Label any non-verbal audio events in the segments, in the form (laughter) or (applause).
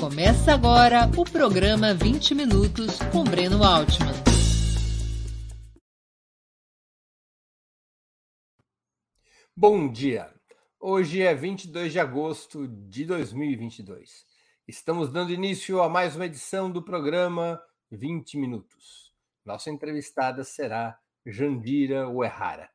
Começa agora o programa 20 Minutos com Breno Altman. Bom dia! Hoje é 22 de agosto de 2022. Estamos dando início a mais uma edição do programa 20 Minutos. Nossa entrevistada será Jandira Uerrara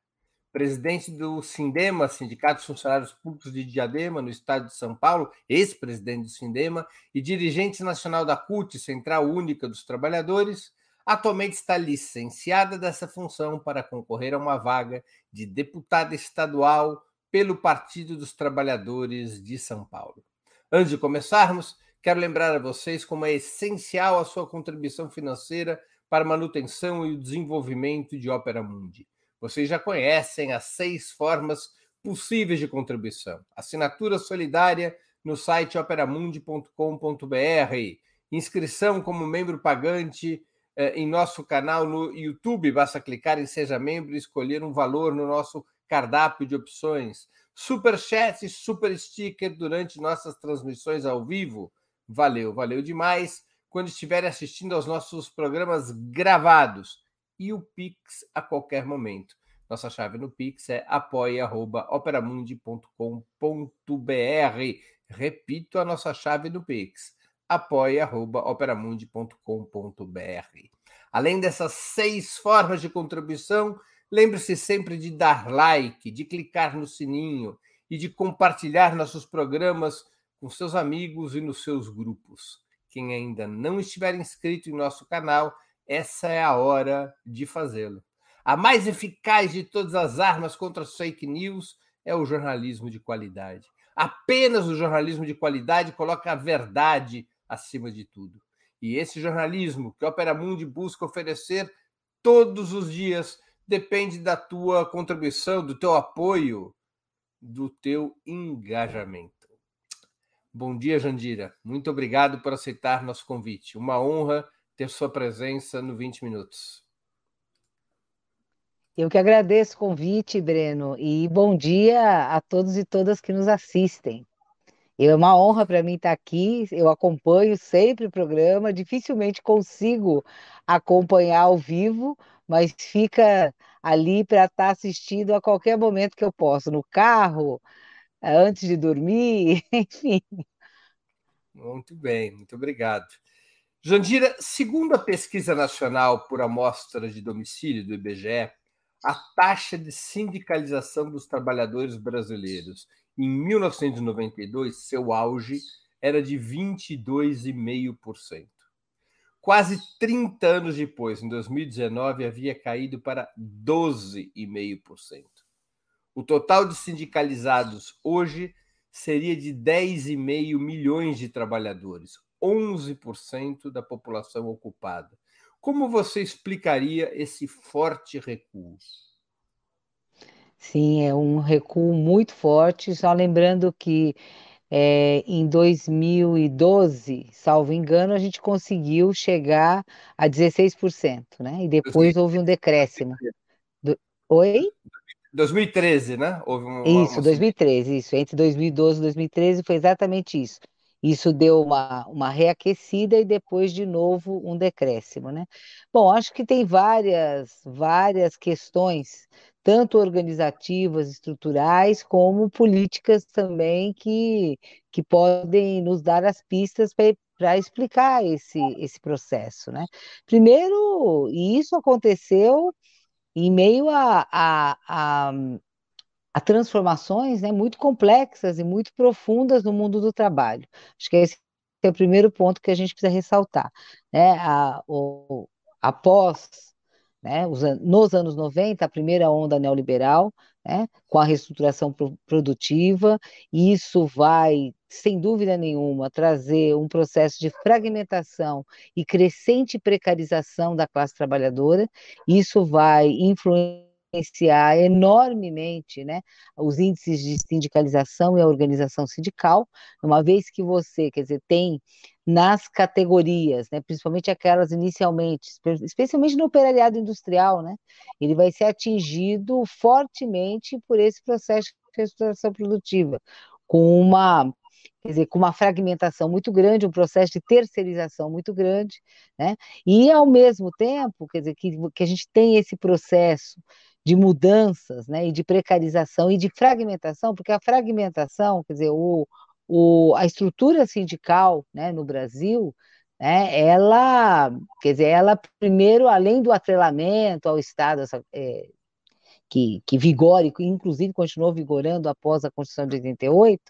presidente do Sindema, Sindicato dos Funcionários Públicos de Diadema, no estado de São Paulo, ex-presidente do Sindema, e dirigente nacional da CUT, Central Única dos Trabalhadores, atualmente está licenciada dessa função para concorrer a uma vaga de deputada estadual pelo Partido dos Trabalhadores de São Paulo. Antes de começarmos, quero lembrar a vocês como é essencial a sua contribuição financeira para a manutenção e o desenvolvimento de Ópera Mundi. Vocês já conhecem as seis formas possíveis de contribuição. Assinatura solidária no site operamundi.com.br, inscrição como membro pagante eh, em nosso canal no YouTube, basta clicar em Seja Membro e escolher um valor no nosso cardápio de opções. Super chat e super sticker durante nossas transmissões ao vivo. Valeu, valeu demais. Quando estiverem assistindo aos nossos programas gravados e o Pix a qualquer momento. Nossa chave no Pix é apoia.operamundi.com.br. Repito a nossa chave no Pix, apoia.operamundi.com.br. Além dessas seis formas de contribuição, lembre-se sempre de dar like, de clicar no sininho e de compartilhar nossos programas com seus amigos e nos seus grupos. Quem ainda não estiver inscrito em nosso canal, essa é a hora de fazê-lo. A mais eficaz de todas as armas contra as fake news é o jornalismo de qualidade. Apenas o jornalismo de qualidade coloca a verdade acima de tudo. E esse jornalismo que a Opera Mundi busca oferecer todos os dias depende da tua contribuição, do teu apoio, do teu engajamento. Bom dia, Jandira. Muito obrigado por aceitar nosso convite. Uma honra ter sua presença no 20 Minutos. Eu que agradeço o convite, Breno, e bom dia a todos e todas que nos assistem. É uma honra para mim estar aqui, eu acompanho sempre o programa, dificilmente consigo acompanhar ao vivo, mas fica ali para estar assistindo a qualquer momento que eu posso, no carro, antes de dormir, (laughs) enfim. Muito bem, muito obrigado. Jandira, segundo a pesquisa nacional por amostra de domicílio do IBGE, a taxa de sindicalização dos trabalhadores brasileiros em 1992, seu auge era de 22,5%. Quase 30 anos depois, em 2019, havia caído para 12,5%. O total de sindicalizados hoje seria de 10,5 milhões de trabalhadores, 11% da população ocupada. Como você explicaria esse forte recuo? Sim, é um recuo muito forte. Só lembrando que é, em 2012, salvo engano, a gente conseguiu chegar a 16%, né? E depois houve um decréscimo. Do... Oi? 2013, né? Houve uma, isso, uma... 2013, isso. Entre 2012 e 2013 foi exatamente isso. Isso deu uma, uma reaquecida e depois de novo um decréscimo, né? Bom, acho que tem várias, várias questões, tanto organizativas, estruturais, como políticas também que, que podem nos dar as pistas para explicar esse, esse processo, né? Primeiro, e isso aconteceu em meio a, a, a a transformações né, muito complexas e muito profundas no mundo do trabalho. Acho que esse é o primeiro ponto que a gente precisa ressaltar. Né? A, o, após, né, os, nos anos 90, a primeira onda neoliberal, né, com a reestruturação produtiva, e isso vai, sem dúvida nenhuma, trazer um processo de fragmentação e crescente precarização da classe trabalhadora, isso vai influenciar influenciar enormemente né, os índices de sindicalização e a organização sindical, uma vez que você, quer dizer, tem nas categorias, né, principalmente aquelas inicialmente, especialmente no operariado industrial, né, ele vai ser atingido fortemente por esse processo de reestruturação produtiva, com uma quer dizer, com uma fragmentação muito grande, um processo de terceirização muito grande, né? E ao mesmo tempo, quer dizer, que, que a gente tem esse processo de mudanças, né, e de precarização e de fragmentação, porque a fragmentação, quer dizer, o, o, a estrutura sindical, né, no Brasil, né, ela, quer dizer, ela primeiro, além do atrelamento ao Estado, essa, é, que, que vigora, e inclusive continuou vigorando após a Constituição de 88,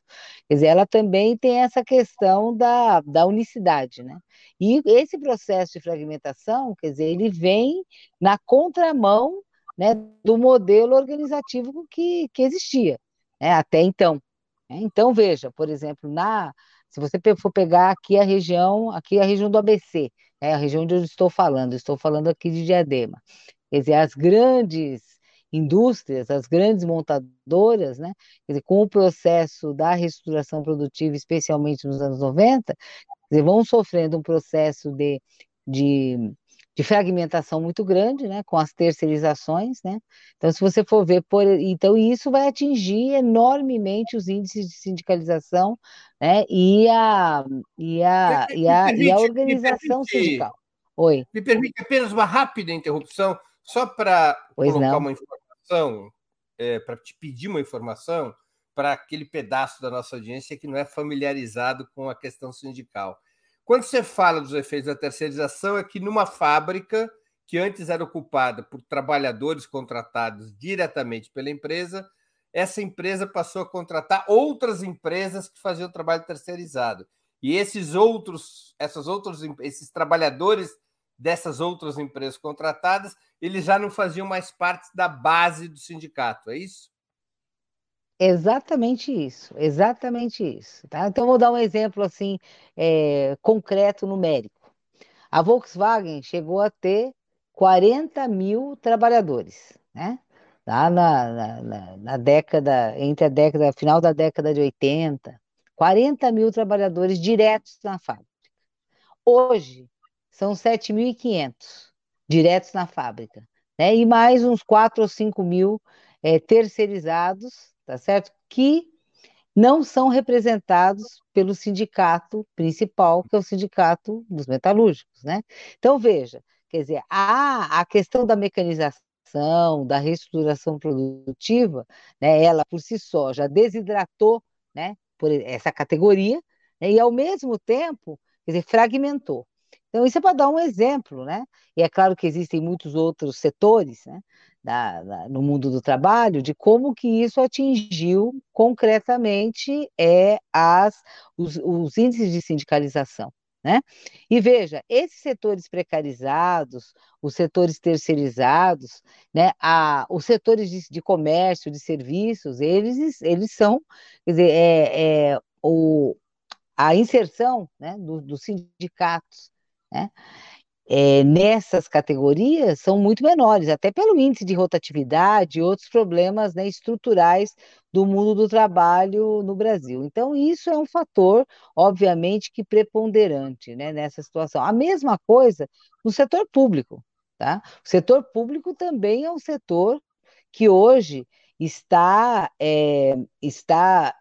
quer dizer, ela também tem essa questão da, da unicidade, né? E esse processo de fragmentação, quer dizer, ele vem na contramão né, do modelo organizativo que, que existia né, até então. Né? Então, veja, por exemplo, na, se você for pegar aqui a região, aqui a região do ABC, é a região onde eu estou falando, estou falando aqui de Diadema. Quer dizer, as grandes indústrias, as grandes montadoras, né, dizer, com o processo da reestruturação produtiva, especialmente nos anos 90, dizer, vão sofrendo um processo de, de de fragmentação muito grande, né, com as terceirizações, né? Então, se você for ver, por, então isso vai atingir enormemente os índices de sindicalização, né, e a e a, e a, permite, e a organização permite, sindical. Oi. Me permite apenas uma rápida interrupção, só para colocar não. uma informação, é, para te pedir uma informação para aquele pedaço da nossa audiência que não é familiarizado com a questão sindical. Quando você fala dos efeitos da terceirização, é que numa fábrica que antes era ocupada por trabalhadores contratados diretamente pela empresa, essa empresa passou a contratar outras empresas que faziam trabalho terceirizado. E esses outros, essas outros, esses trabalhadores dessas outras empresas contratadas, eles já não faziam mais parte da base do sindicato, é isso? Exatamente isso, exatamente isso. Tá? Então, vou dar um exemplo assim é, concreto, numérico. A Volkswagen chegou a ter 40 mil trabalhadores, né? Lá na, na, na, década, entre a década, final da década de 80, 40 mil trabalhadores diretos na fábrica. Hoje, são 7.500 diretos na fábrica, né? E mais uns 4 ou 5 mil é, terceirizados tá certo? Que não são representados pelo sindicato principal, que é o sindicato dos metalúrgicos, né? Então, veja, quer dizer, a, a questão da mecanização, da reestruturação produtiva, né, ela por si só já desidratou, né, por essa categoria, né, e ao mesmo tempo, quer dizer, fragmentou. Então, isso é para dar um exemplo, né? E é claro que existem muitos outros setores, né? Da, da, no mundo do trabalho, de como que isso atingiu concretamente é, as, os, os índices de sindicalização. Né? E veja, esses setores precarizados, os setores terceirizados, né, a, os setores de, de, comércio, de serviços, eles, eles são, quer dizer, é, é o, a inserção né, do, dos sindicatos né? É, nessas categorias são muito menores, até pelo índice de rotatividade e outros problemas né, estruturais do mundo do trabalho no Brasil. Então, isso é um fator, obviamente, que preponderante né, nessa situação. A mesma coisa no setor público. Tá? O setor público também é um setor que hoje está, é, está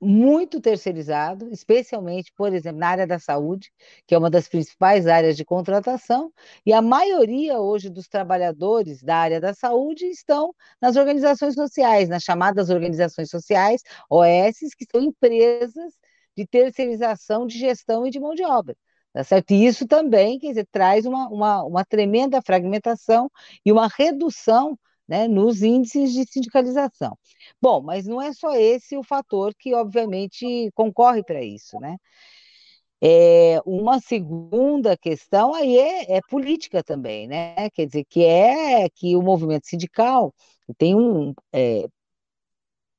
muito terceirizado, especialmente, por exemplo, na área da saúde, que é uma das principais áreas de contratação, e a maioria hoje dos trabalhadores da área da saúde estão nas organizações sociais, nas chamadas organizações sociais, OS, que são empresas de terceirização de gestão e de mão de obra. Tá certo? E isso também, quer dizer, traz uma, uma, uma tremenda fragmentação e uma redução né, nos índices de sindicalização. Bom, mas não é só esse o fator que, obviamente, concorre para isso, né? É, uma segunda questão aí é, é, política também, né? Quer dizer, que é que o movimento sindical tem um, é,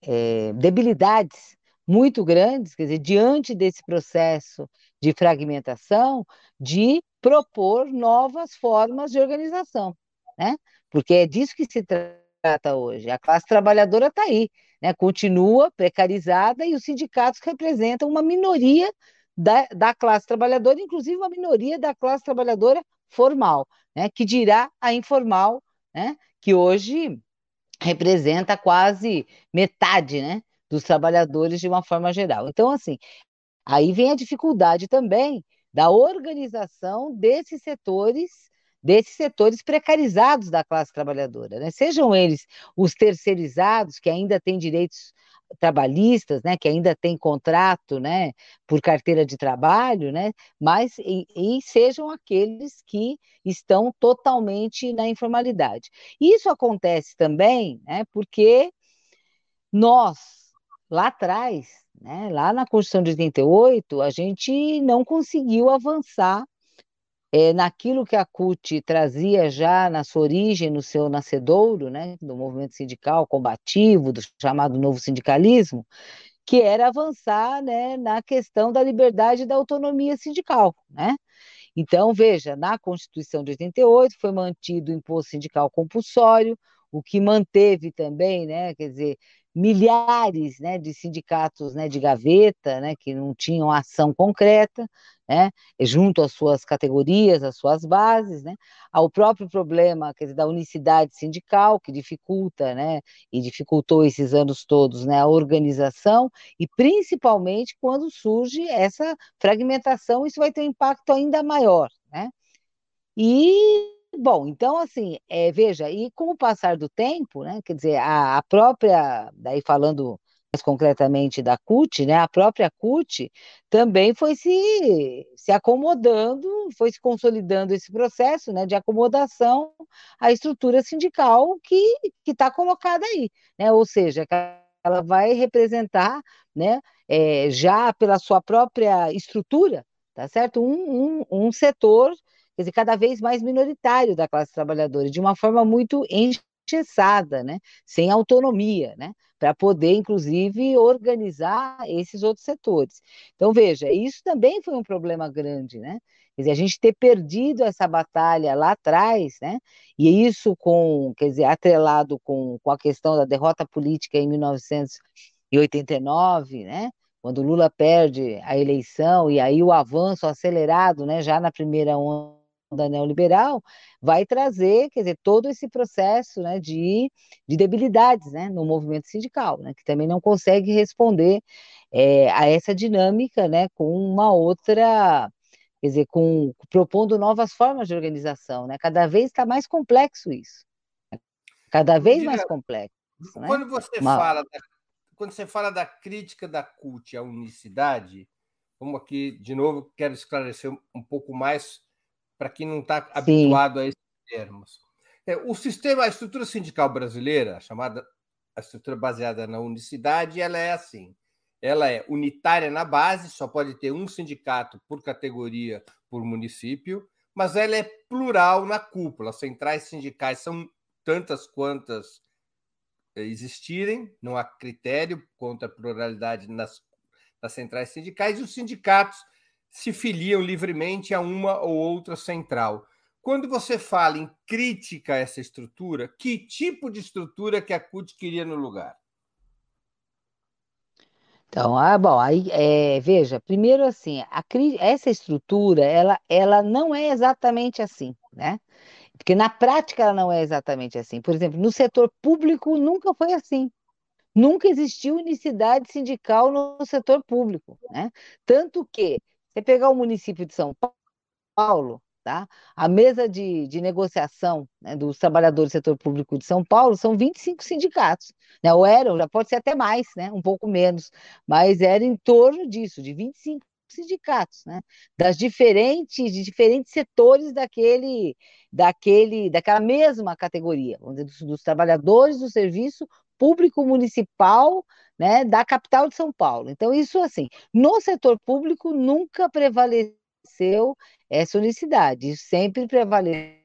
é, debilidades muito grandes, quer dizer, diante desse processo de fragmentação, de propor novas formas de organização, né? porque é disso que se trata hoje. A classe trabalhadora está aí, né? continua precarizada e os sindicatos representam uma minoria da, da classe trabalhadora, inclusive uma minoria da classe trabalhadora formal, né? que dirá a informal, né? que hoje representa quase metade né? dos trabalhadores de uma forma geral. Então, assim, Aí vem a dificuldade também da organização desses setores, desses setores precarizados da classe trabalhadora, né? Sejam eles os terceirizados, que ainda têm direitos trabalhistas, né, que ainda têm contrato, né, por carteira de trabalho, né, mas e, e, sejam aqueles que estão totalmente na informalidade. Isso acontece também, né, porque nós lá atrás, né, lá na Constituição de 88, a gente não conseguiu avançar é, naquilo que a CUT trazia já na sua origem, no seu nascedouro, né, do movimento sindical combativo, do chamado novo sindicalismo, que era avançar né, na questão da liberdade e da autonomia sindical. Né? Então, veja, na Constituição de 88 foi mantido o imposto sindical compulsório, o que manteve também, né, quer dizer, milhares né, de sindicatos né, de gaveta, né, que não tinham ação concreta, né, junto às suas categorias, às suas bases, né, ao próprio problema dizer, da unicidade sindical, que dificulta, né, e dificultou esses anos todos, né, a organização, e principalmente quando surge essa fragmentação, isso vai ter um impacto ainda maior, né, e Bom, então, assim, é, veja, e com o passar do tempo, né, quer dizer, a, a própria, daí falando mais concretamente da CUT, né, a própria CUT também foi se, se acomodando, foi se consolidando esse processo né, de acomodação à estrutura sindical que está colocada aí, né, ou seja, ela vai representar, né, é, já pela sua própria estrutura, tá certo, um, um, um setor quer dizer, cada vez mais minoritário da classe trabalhadora, de uma forma muito engessada, né? sem autonomia, né? para poder, inclusive, organizar esses outros setores. Então, veja, isso também foi um problema grande, né? Quer dizer, a gente ter perdido essa batalha lá atrás, né? E isso com, quer dizer, atrelado com, com a questão da derrota política em 1989, né? Quando Lula perde a eleição e aí o avanço acelerado, né, já na primeira onda da neoliberal vai trazer, quer dizer, todo esse processo né, de, de debilidades né, no movimento sindical, né, que também não consegue responder é, a essa dinâmica né, com uma outra, quer dizer, com, propondo novas formas de organização. Né, cada vez está mais complexo isso. Cada vez mais complexo. Né? Quando você uma... fala da, quando você fala da crítica da CUT à unicidade, como aqui, de novo, quero esclarecer um pouco mais para quem não está habituado a esses termos. É, o sistema, a estrutura sindical brasileira, chamada a estrutura baseada na unicidade, ela é assim. Ela é unitária na base, só pode ter um sindicato por categoria por município, mas ela é plural na cúpula. As centrais sindicais são tantas quantas existirem, não há critério contra a pluralidade nas, nas centrais sindicais, e os sindicatos se filiam livremente a uma ou outra central. Quando você fala em crítica a essa estrutura, que tipo de estrutura que a CUT queria no lugar? Então, ah, bom, aí, é, veja, primeiro assim, a, essa estrutura, ela, ela não é exatamente assim, né? Porque na prática ela não é exatamente assim. Por exemplo, no setor público nunca foi assim. Nunca existiu unicidade sindical no setor público, né? Tanto que você pegar o município de São Paulo, tá? A mesa de, de negociação né, dos trabalhadores do setor público de São Paulo são 25 sindicatos, né? Ou eram, já pode ser até mais, né? Um pouco menos, mas era em torno disso, de 25 sindicatos, né? Das diferentes, de diferentes setores daquele, daquele, daquela mesma categoria, dos, dos trabalhadores do serviço público municipal né, da capital de São Paulo. Então, isso assim, no setor público nunca prevaleceu essa unicidade, isso sempre prevaleceu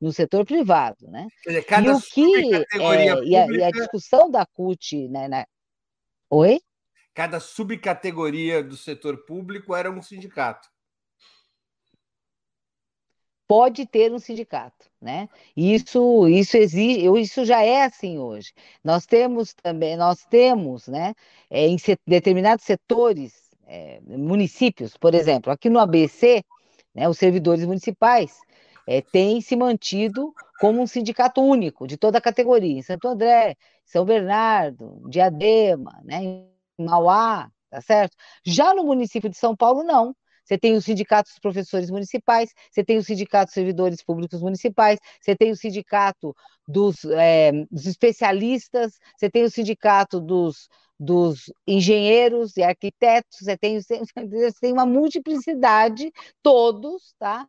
no setor privado, né? Dizer, e o que é, e, a, e, a, discussão da CUT, né, na... Oi? Cada subcategoria do setor público era um sindicato pode ter um sindicato, né? Isso, isso exige, isso já é assim hoje. Nós temos também, nós temos, né, é, em determinados setores, é, municípios, por exemplo, aqui no ABC, né, os servidores municipais é, têm se mantido como um sindicato único de toda a categoria, em Santo André, São Bernardo, Diadema, né, em Mauá, tá certo? Já no município de São Paulo, não. Você tem os sindicatos dos professores municipais, você tem o sindicato dos servidores públicos municipais, você tem o sindicato dos, é, dos especialistas, você tem o sindicato dos, dos engenheiros e arquitetos, você tem, (laughs) você tem uma multiplicidade, todos, tá?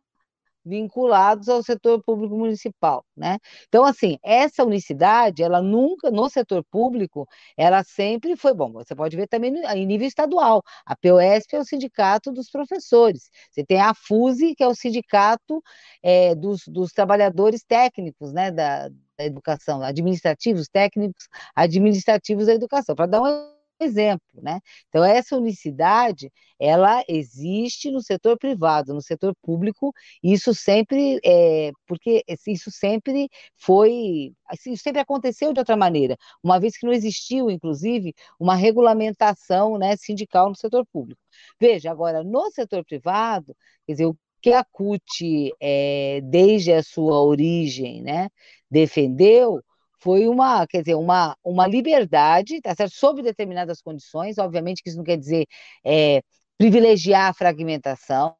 Vinculados ao setor público municipal, né? Então, assim, essa unicidade, ela nunca, no setor público, ela sempre foi, bom, você pode ver também em nível estadual, a POSP é o sindicato dos professores, você tem a FUSE, que é o sindicato é, dos, dos trabalhadores técnicos, né, da, da educação, administrativos, técnicos, administrativos da educação, para dar um exemplo, né? Então essa unicidade, ela existe no setor privado, no setor público, isso sempre é, porque isso sempre foi, isso sempre aconteceu de outra maneira, uma vez que não existiu, inclusive, uma regulamentação, né, sindical no setor público. Veja, agora no setor privado, quer dizer, o que a CUT, é, desde a sua origem, né, defendeu foi uma, quer dizer, uma, uma liberdade, tá certo? Sob determinadas condições, obviamente que isso não quer dizer é, privilegiar a fragmentação,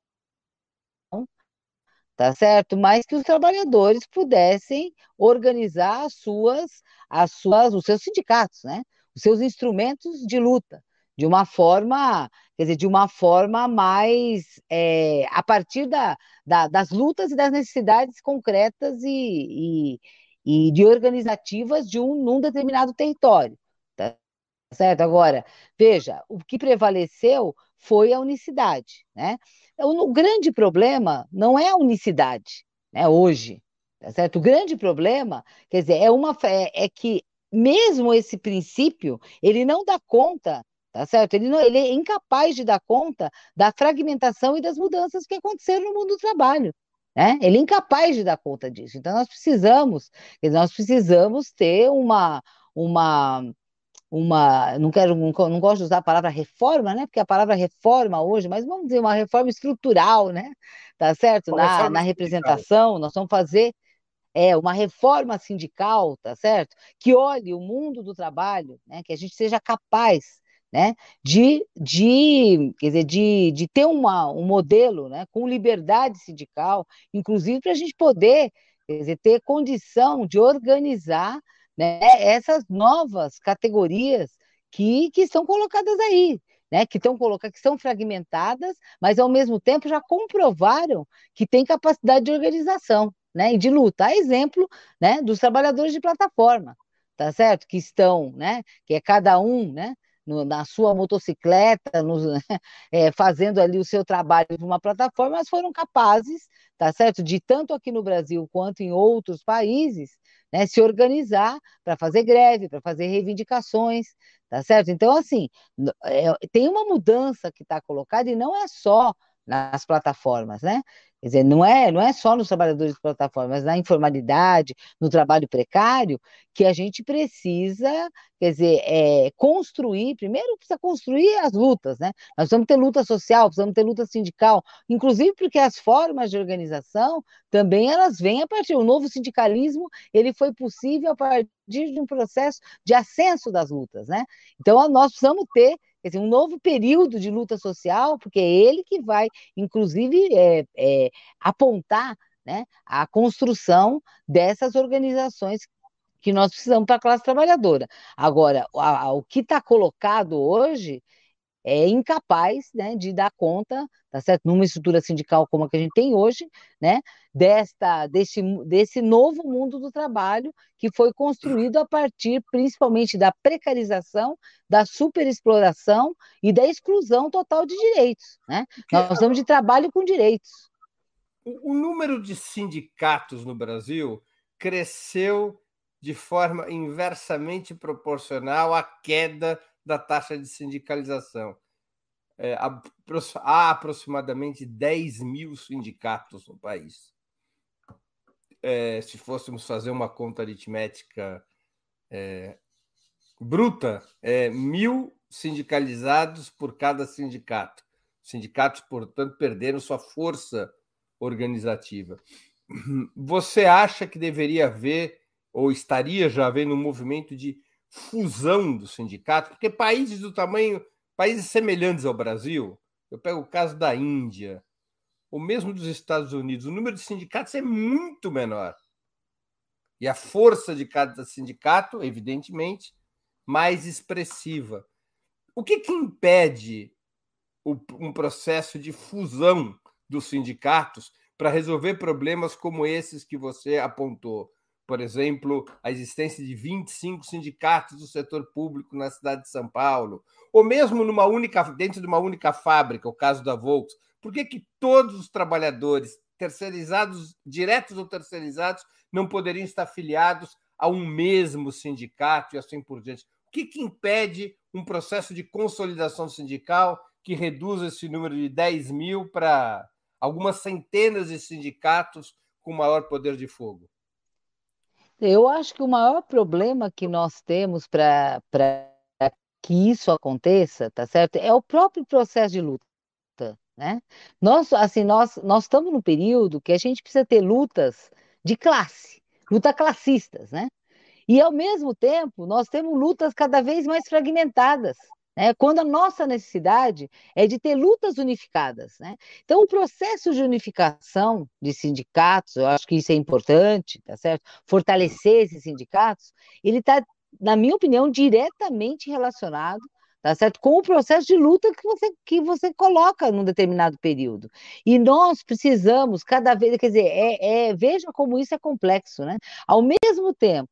tá certo? Mas que os trabalhadores pudessem organizar as suas, as suas, os seus sindicatos, né? Os seus instrumentos de luta, de uma forma, quer dizer, de uma forma mais é, a partir da, da, das lutas e das necessidades concretas e, e e de organizativas de um num determinado território, tá certo? Agora, veja, o que prevaleceu foi a unicidade, né? O, grande problema não é a unicidade, né, hoje, tá certo? O grande problema, quer dizer, é uma é, é que mesmo esse princípio, ele não dá conta tá certo? Ele, não, ele é incapaz de dar conta da fragmentação e das mudanças que aconteceram no mundo do trabalho. Né? Ele é incapaz de dar conta disso. Então, nós precisamos, nós precisamos ter uma, uma, uma não quero, não, não gosto de usar a palavra reforma, né? Porque a palavra reforma hoje, mas vamos dizer uma reforma estrutural, né? Tá certo? na, na representação, nós vamos fazer é uma reforma sindical, tá certo? Que olhe o mundo do trabalho, né? Que a gente seja capaz né, de, de, quer dizer, de, de ter uma, um modelo né, com liberdade sindical, inclusive para a gente poder quer dizer, ter condição de organizar né, essas novas categorias que, que estão colocadas aí, né, que estão colocadas, que são fragmentadas, mas ao mesmo tempo já comprovaram que têm capacidade de organização né, e de luta. A exemplo né, dos trabalhadores de plataforma, tá certo? Que estão, né, que é cada um, né, no, na sua motocicleta, no, é, (laughs) fazendo ali o seu trabalho para uma plataforma, mas foram capazes, tá certo, de tanto aqui no Brasil quanto em outros países, né, se organizar para fazer greve, para fazer reivindicações, tá certo? Então, assim, é, tem uma mudança que está colocada e não é só nas plataformas, né? Quer dizer, não é, não é só nos trabalhadores de plataformas, na informalidade, no trabalho precário, que a gente precisa, quer dizer, é, construir, primeiro precisa construir as lutas, né? Nós precisamos ter luta social, precisamos ter luta sindical, inclusive porque as formas de organização também elas vêm a partir, o novo sindicalismo, ele foi possível a partir de um processo de ascenso das lutas, né? Então, nós precisamos ter quer dizer, um novo período de luta social, porque é ele que vai, inclusive, é, é, apontar né, a construção dessas organizações que nós precisamos para a classe trabalhadora. Agora, a, a, o que está colocado hoje é incapaz né, de dar conta, tá certo? Numa estrutura sindical como a que a gente tem hoje, né, desta, desse, desse novo mundo do trabalho que foi construído a partir principalmente da precarização, da superexploração e da exclusão total de direitos. Né? Nós precisamos de trabalho com direitos. O, o número de sindicatos no Brasil cresceu de forma inversamente proporcional à queda da taxa de sindicalização. É, há aproximadamente 10 mil sindicatos no país. É, se fôssemos fazer uma conta aritmética é, bruta, é mil sindicalizados por cada sindicato. Sindicatos, portanto, perderam sua força organizativa. Você acha que deveria haver, ou estaria já havendo um movimento de fusão do sindicato, porque países do tamanho países semelhantes ao Brasil, eu pego o caso da Índia, ou mesmo dos Estados Unidos, o número de sindicatos é muito menor. E a força de cada sindicato, evidentemente, mais expressiva. O que, que impede um processo de fusão dos sindicatos para resolver problemas como esses que você apontou? Por exemplo, a existência de 25 sindicatos do setor público na cidade de São Paulo, ou mesmo numa única, dentro de uma única fábrica, o caso da Volks. Por que, que todos os trabalhadores, terceirizados, diretos ou terceirizados, não poderiam estar afiliados a um mesmo sindicato e assim por diante? O que, que impede um processo de consolidação sindical que reduza esse número de 10 mil para algumas centenas de sindicatos com maior poder de fogo? Eu acho que o maior problema que nós temos para que isso aconteça, tá certo? É o próprio processo de luta, né? Nós, assim, nós, nós estamos num período que a gente precisa ter lutas de classe, luta classistas, né? E, ao mesmo tempo, nós temos lutas cada vez mais fragmentadas, né? quando a nossa necessidade é de ter lutas unificadas. Né? Então, o processo de unificação de sindicatos, eu acho que isso é importante, tá certo? Fortalecer esses sindicatos, ele está, na minha opinião, diretamente relacionado tá certo? Com o processo de luta que você, que você coloca num determinado período. E nós precisamos, cada vez, quer dizer, é, é, veja como isso é complexo, né? Ao mesmo tempo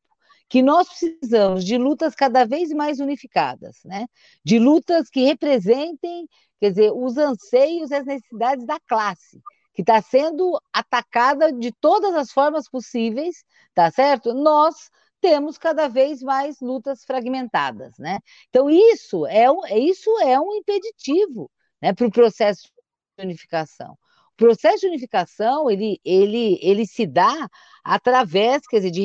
que nós precisamos de lutas cada vez mais unificadas, né? de lutas que representem, quer dizer, os anseios e as necessidades da classe, que está sendo atacada de todas as formas possíveis, tá certo? Nós temos cada vez mais lutas fragmentadas, né? Então isso é um, isso é um impeditivo, né, para o processo de unificação. O processo de unificação ele, ele, ele se dá através, quer dizer, de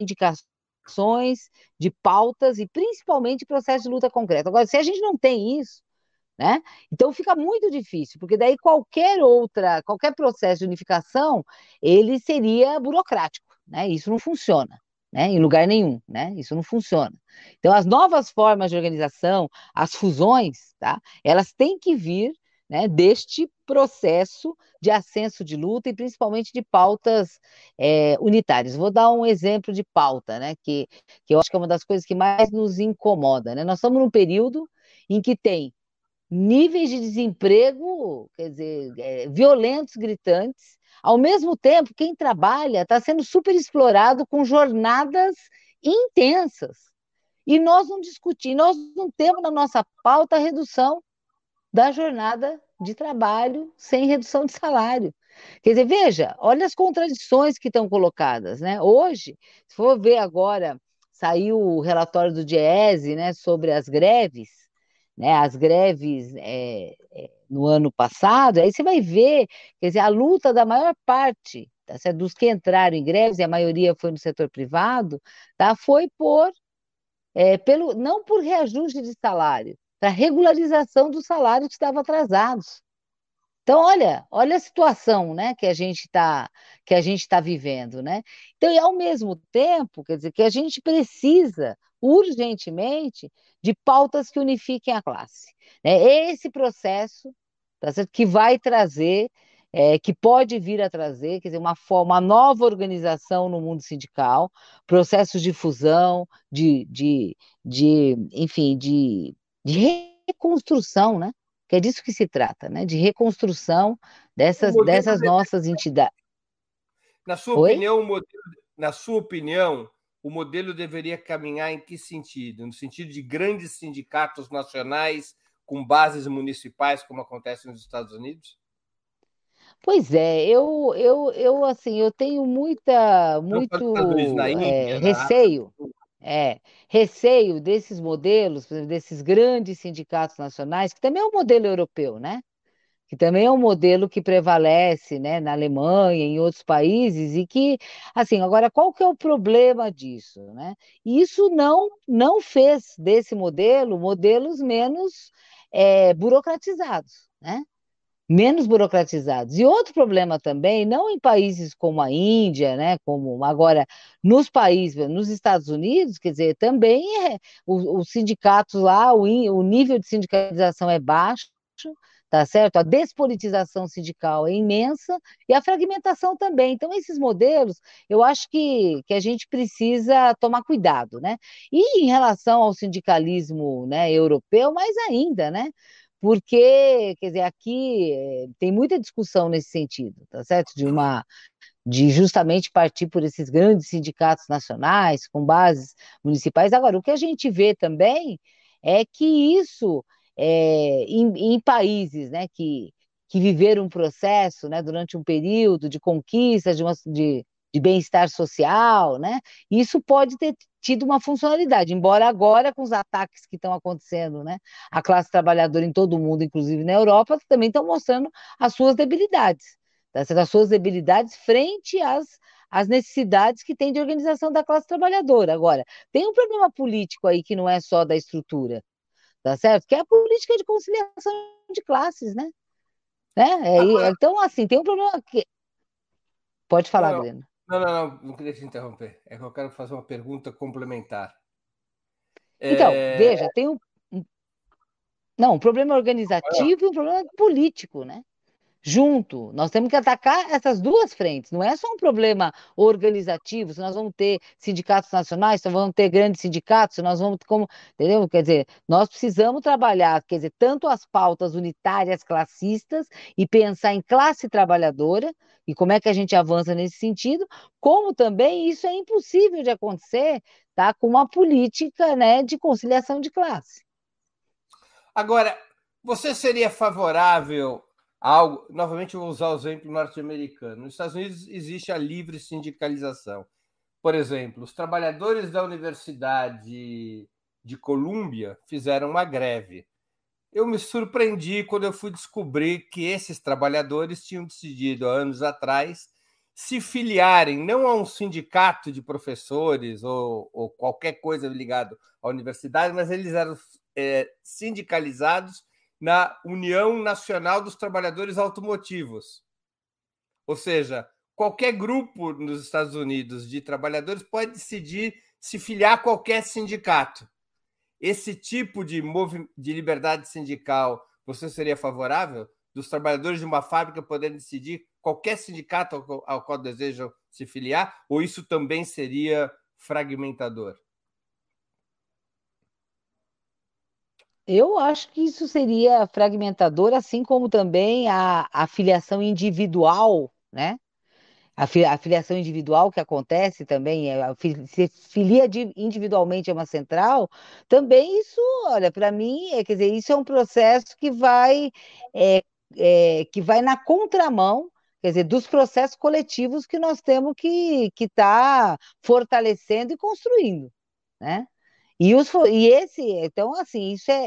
indicações, de pautas e principalmente processo de luta concreta. Agora, se a gente não tem isso, né? Então fica muito difícil, porque daí qualquer outra, qualquer processo de unificação, ele seria burocrático, né? Isso não funciona. Né, em lugar nenhum, né? Isso não funciona. Então, as novas formas de organização, as fusões, tá? Elas têm que vir né, deste processo de ascenso de luta e principalmente de pautas é, unitárias. Vou dar um exemplo de pauta, né, que, que eu acho que é uma das coisas que mais nos incomoda. Né? Nós estamos num período em que tem níveis de desemprego, quer dizer, é, violentos, gritantes. Ao mesmo tempo, quem trabalha está sendo super explorado com jornadas intensas. E nós não discutimos, nós não temos na nossa pauta a redução da jornada de trabalho sem redução de salário. Quer dizer, veja, olha as contradições que estão colocadas, né? Hoje, se for ver agora, saiu o relatório do DIESE, né, sobre as greves, né, as greves é, é, no ano passado, aí você vai ver, quer dizer, a luta da maior parte tá, dos que entraram em greves, e a maioria foi no setor privado, tá, foi por, é, pelo, não por reajuste de salário, para regularização dos salários que estavam atrasados. Então, olha, olha a situação, né, que a gente está que a gente está vivendo, né? Então, e ao mesmo tempo, quer dizer, que a gente precisa urgentemente de pautas que unifiquem a classe. Né? Esse processo tá certo? que vai trazer, é, que pode vir a trazer, quer dizer, uma, uma nova organização no mundo sindical, processos de fusão, de, de, de enfim, de de reconstrução, né? Que é disso que se trata, né? De reconstrução dessas, dessas nossas entidades. Na sua Oi? opinião, o modelo, na sua opinião, o modelo deveria caminhar em que sentido? No sentido de grandes sindicatos nacionais com bases municipais, como acontece nos Estados Unidos? Pois é, eu, eu, eu assim, eu tenho muita, muito é, receio. É, receio desses modelos, desses grandes sindicatos nacionais, que também é um modelo europeu, né? Que também é um modelo que prevalece, né, na Alemanha, em outros países, e que, assim, agora qual que é o problema disso, né? Isso não, não fez desse modelo modelos menos é, burocratizados, né? Menos burocratizados. E outro problema também, não em países como a Índia, né, como agora nos países, nos Estados Unidos, quer dizer, também é, os sindicatos lá, o, o nível de sindicalização é baixo, tá certo? A despolitização sindical é imensa e a fragmentação também. Então, esses modelos, eu acho que, que a gente precisa tomar cuidado, né? E em relação ao sindicalismo né, europeu, mais ainda, né? Porque, quer dizer, aqui eh, tem muita discussão nesse sentido, tá certo? De uma de justamente partir por esses grandes sindicatos nacionais com bases municipais. Agora, o que a gente vê também é que isso é, em, em, países né, que, que viveram um processo né, durante um período de conquista, de, uma, de, de bem-estar social, né, isso pode ter tido uma funcionalidade, embora agora com os ataques que estão acontecendo, né, a classe trabalhadora em todo o mundo, inclusive na Europa, também estão mostrando as suas debilidades, tá? as suas debilidades frente às, às necessidades que tem de organização da classe trabalhadora. Agora, tem um problema político aí que não é só da estrutura, tá certo? Que é a política de conciliação de classes, né? né? É, então, assim, tem um problema que. Pode falar, Breno. Não, não, não, não queria te interromper. É que eu quero fazer uma pergunta complementar. Então, é... veja, tem um. Não, um problema organizativo e um problema político, né? Junto. Nós temos que atacar essas duas frentes. Não é só um problema organizativo, se nós vamos ter sindicatos nacionais, se nós vamos ter grandes sindicatos, se nós vamos como, entendeu? Quer dizer, nós precisamos trabalhar, quer dizer, tanto as pautas unitárias classistas e pensar em classe trabalhadora e como é que a gente avança nesse sentido, como também isso é impossível de acontecer, tá? Com uma política, né, de conciliação de classe. Agora, você seria favorável algo. Novamente, eu vou usar o exemplo norte-americano. Nos Estados Unidos existe a livre sindicalização. Por exemplo, os trabalhadores da Universidade de Colômbia fizeram uma greve. Eu me surpreendi quando eu fui descobrir que esses trabalhadores tinham decidido, há anos atrás, se filiarem não a um sindicato de professores ou, ou qualquer coisa ligado à universidade, mas eles eram é, sindicalizados na União Nacional dos Trabalhadores Automotivos. Ou seja, qualquer grupo nos Estados Unidos de trabalhadores pode decidir se filiar a qualquer sindicato. Esse tipo de, de liberdade sindical, você seria favorável? Dos trabalhadores de uma fábrica poderem decidir qualquer sindicato ao, ao qual desejam se filiar? Ou isso também seria fragmentador? Eu acho que isso seria fragmentador, assim como também a, a filiação individual, né? A, a filiação individual que acontece também, é, se filia individualmente a uma central, também isso, olha, para mim, é, quer dizer, isso é um processo que vai, é, é, que vai na contramão quer dizer, dos processos coletivos que nós temos que estar tá fortalecendo e construindo, né? E, os, e esse, então, assim, isso é,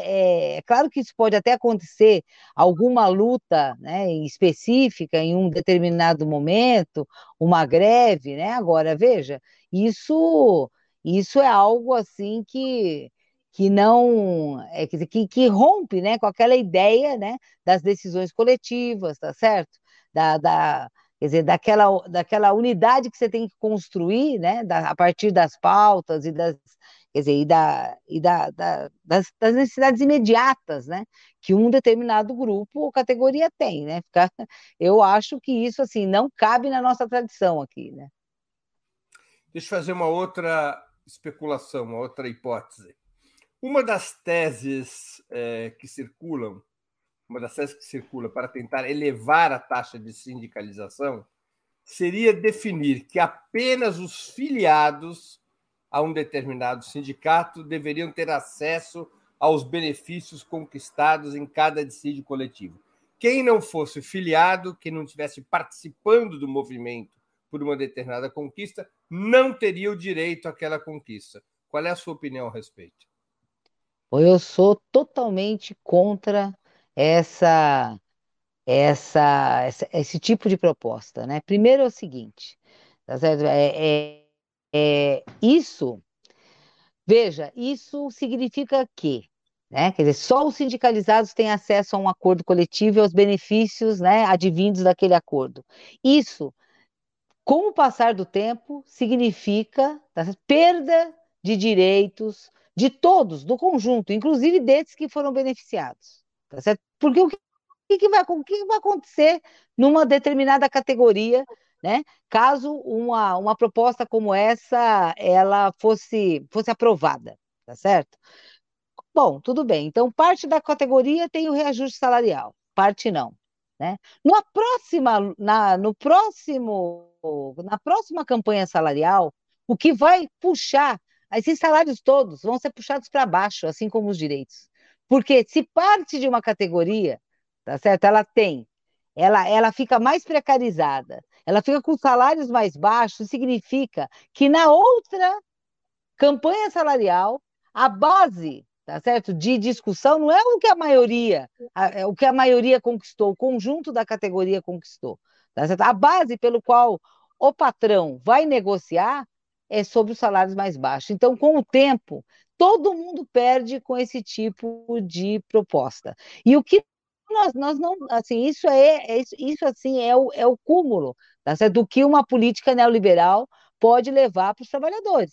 é, é, claro que isso pode até acontecer, alguma luta né, específica em um determinado momento, uma greve, né? Agora, veja, isso, isso é algo assim que, que não, é, que, que rompe né, com aquela ideia né, das decisões coletivas, tá certo? Da, da, quer dizer, daquela, daquela unidade que você tem que construir, né, da, a partir das pautas e das, quer dizer, e, da, e da, da, das, das, necessidades imediatas, né, que um determinado grupo ou categoria tem, né, (laughs) eu acho que isso, assim, não cabe na nossa tradição aqui, né. Deixa eu fazer uma outra especulação, uma outra hipótese. Uma das teses é, que circulam, uma das teses que circula para tentar elevar a taxa de sindicalização seria definir que apenas os filiados a um determinado sindicato deveriam ter acesso aos benefícios conquistados em cada dissídio coletivo. Quem não fosse filiado, quem não estivesse participando do movimento por uma determinada conquista, não teria o direito àquela conquista. Qual é a sua opinião a respeito? Eu sou totalmente contra essa, essa, essa esse tipo de proposta, né? Primeiro é o seguinte, tá certo? É, é é, isso, veja, isso significa que Né? Quer dizer, só os sindicalizados têm acesso a um acordo coletivo e aos benefícios né, advindos daquele acordo. Isso, com o passar do tempo, significa tá, perda de direitos de todos, do conjunto, inclusive desses que foram beneficiados. Tá certo? Porque o que, que, vai, o que vai acontecer numa determinada categoria, né? Caso uma, uma proposta como essa ela fosse, fosse aprovada, tá certo? Bom, tudo bem. Então, parte da categoria tem o reajuste salarial, parte não. Né? Na próxima, na, no próximo, na próxima campanha salarial, o que vai puxar, esses salários todos vão ser puxados para baixo, assim como os direitos. Porque se parte de uma categoria, tá certo? Ela tem, ela, ela fica mais precarizada, ela fica com salários mais baixos, significa que na outra campanha salarial, a base tá certo? De discussão não é o que a maioria, é o que a maioria conquistou, o conjunto da categoria conquistou, tá certo? A base pelo qual o patrão vai negociar é sobre os salários mais baixos. Então, com o tempo, todo mundo perde com esse tipo de proposta. E o que nós, nós não, assim, isso é, é isso assim é o, é o cúmulo, tá certo? Do que uma política neoliberal pode levar para os trabalhadores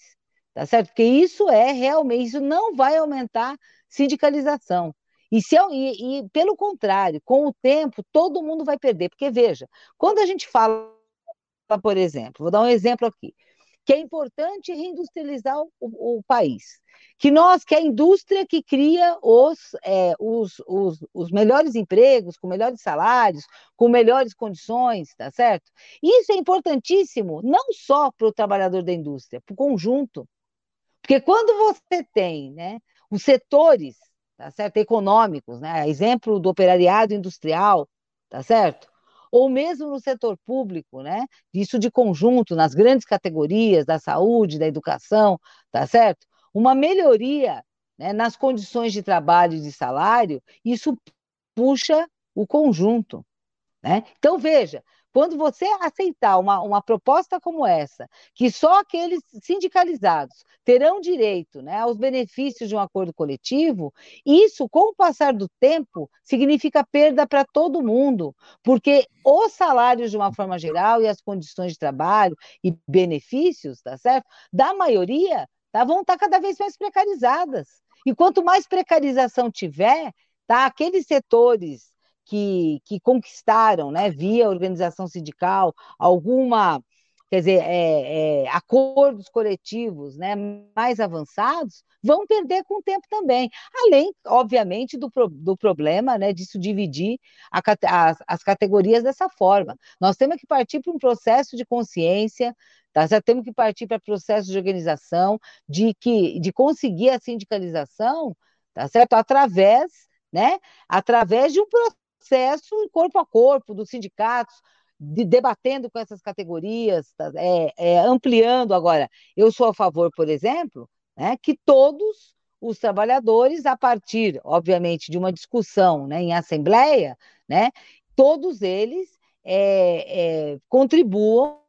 tá certo? Porque isso é realmente, isso não vai aumentar sindicalização. E, se, e, e, pelo contrário, com o tempo, todo mundo vai perder. Porque, veja, quando a gente fala, por exemplo, vou dar um exemplo aqui, que é importante reindustrializar o, o país. Que nós, que a indústria que cria os, é, os, os, os melhores empregos, com melhores salários, com melhores condições, tá certo? Isso é importantíssimo, não só para o trabalhador da indústria, para o conjunto. Porque quando você tem né, os setores tá certo, econômicos, né, exemplo do operariado industrial, tá certo? Ou mesmo no setor público, né? Isso de conjunto, nas grandes categorias da saúde, da educação, tá certo? Uma melhoria né, nas condições de trabalho e de salário, isso puxa o conjunto. Né? Então, veja, quando você aceitar uma, uma proposta como essa, que só aqueles sindicalizados terão direito né, aos benefícios de um acordo coletivo, isso, com o passar do tempo, significa perda para todo mundo, porque os salários, de uma forma geral, e as condições de trabalho e benefícios, tá certo? Da maioria, tá, vão estar tá cada vez mais precarizadas. E quanto mais precarização tiver, tá, aqueles setores que, que conquistaram, né, via organização sindical, alguma, quer dizer, é, é, acordos coletivos né, mais avançados, vão perder com o tempo também. Além, obviamente, do, do problema né, disso dividir a, as, as categorias dessa forma. Nós temos que partir para um processo de consciência, Tá? Já temos que partir para processo de organização, de que de conseguir a sindicalização, tá certo? Através, né? Através de um processo processo corpo a corpo dos sindicatos, de, debatendo com essas categorias, tá, é, é, ampliando agora. Eu sou a favor, por exemplo, né, que todos os trabalhadores, a partir, obviamente, de uma discussão né, em assembleia, né, todos eles é, é, contribuam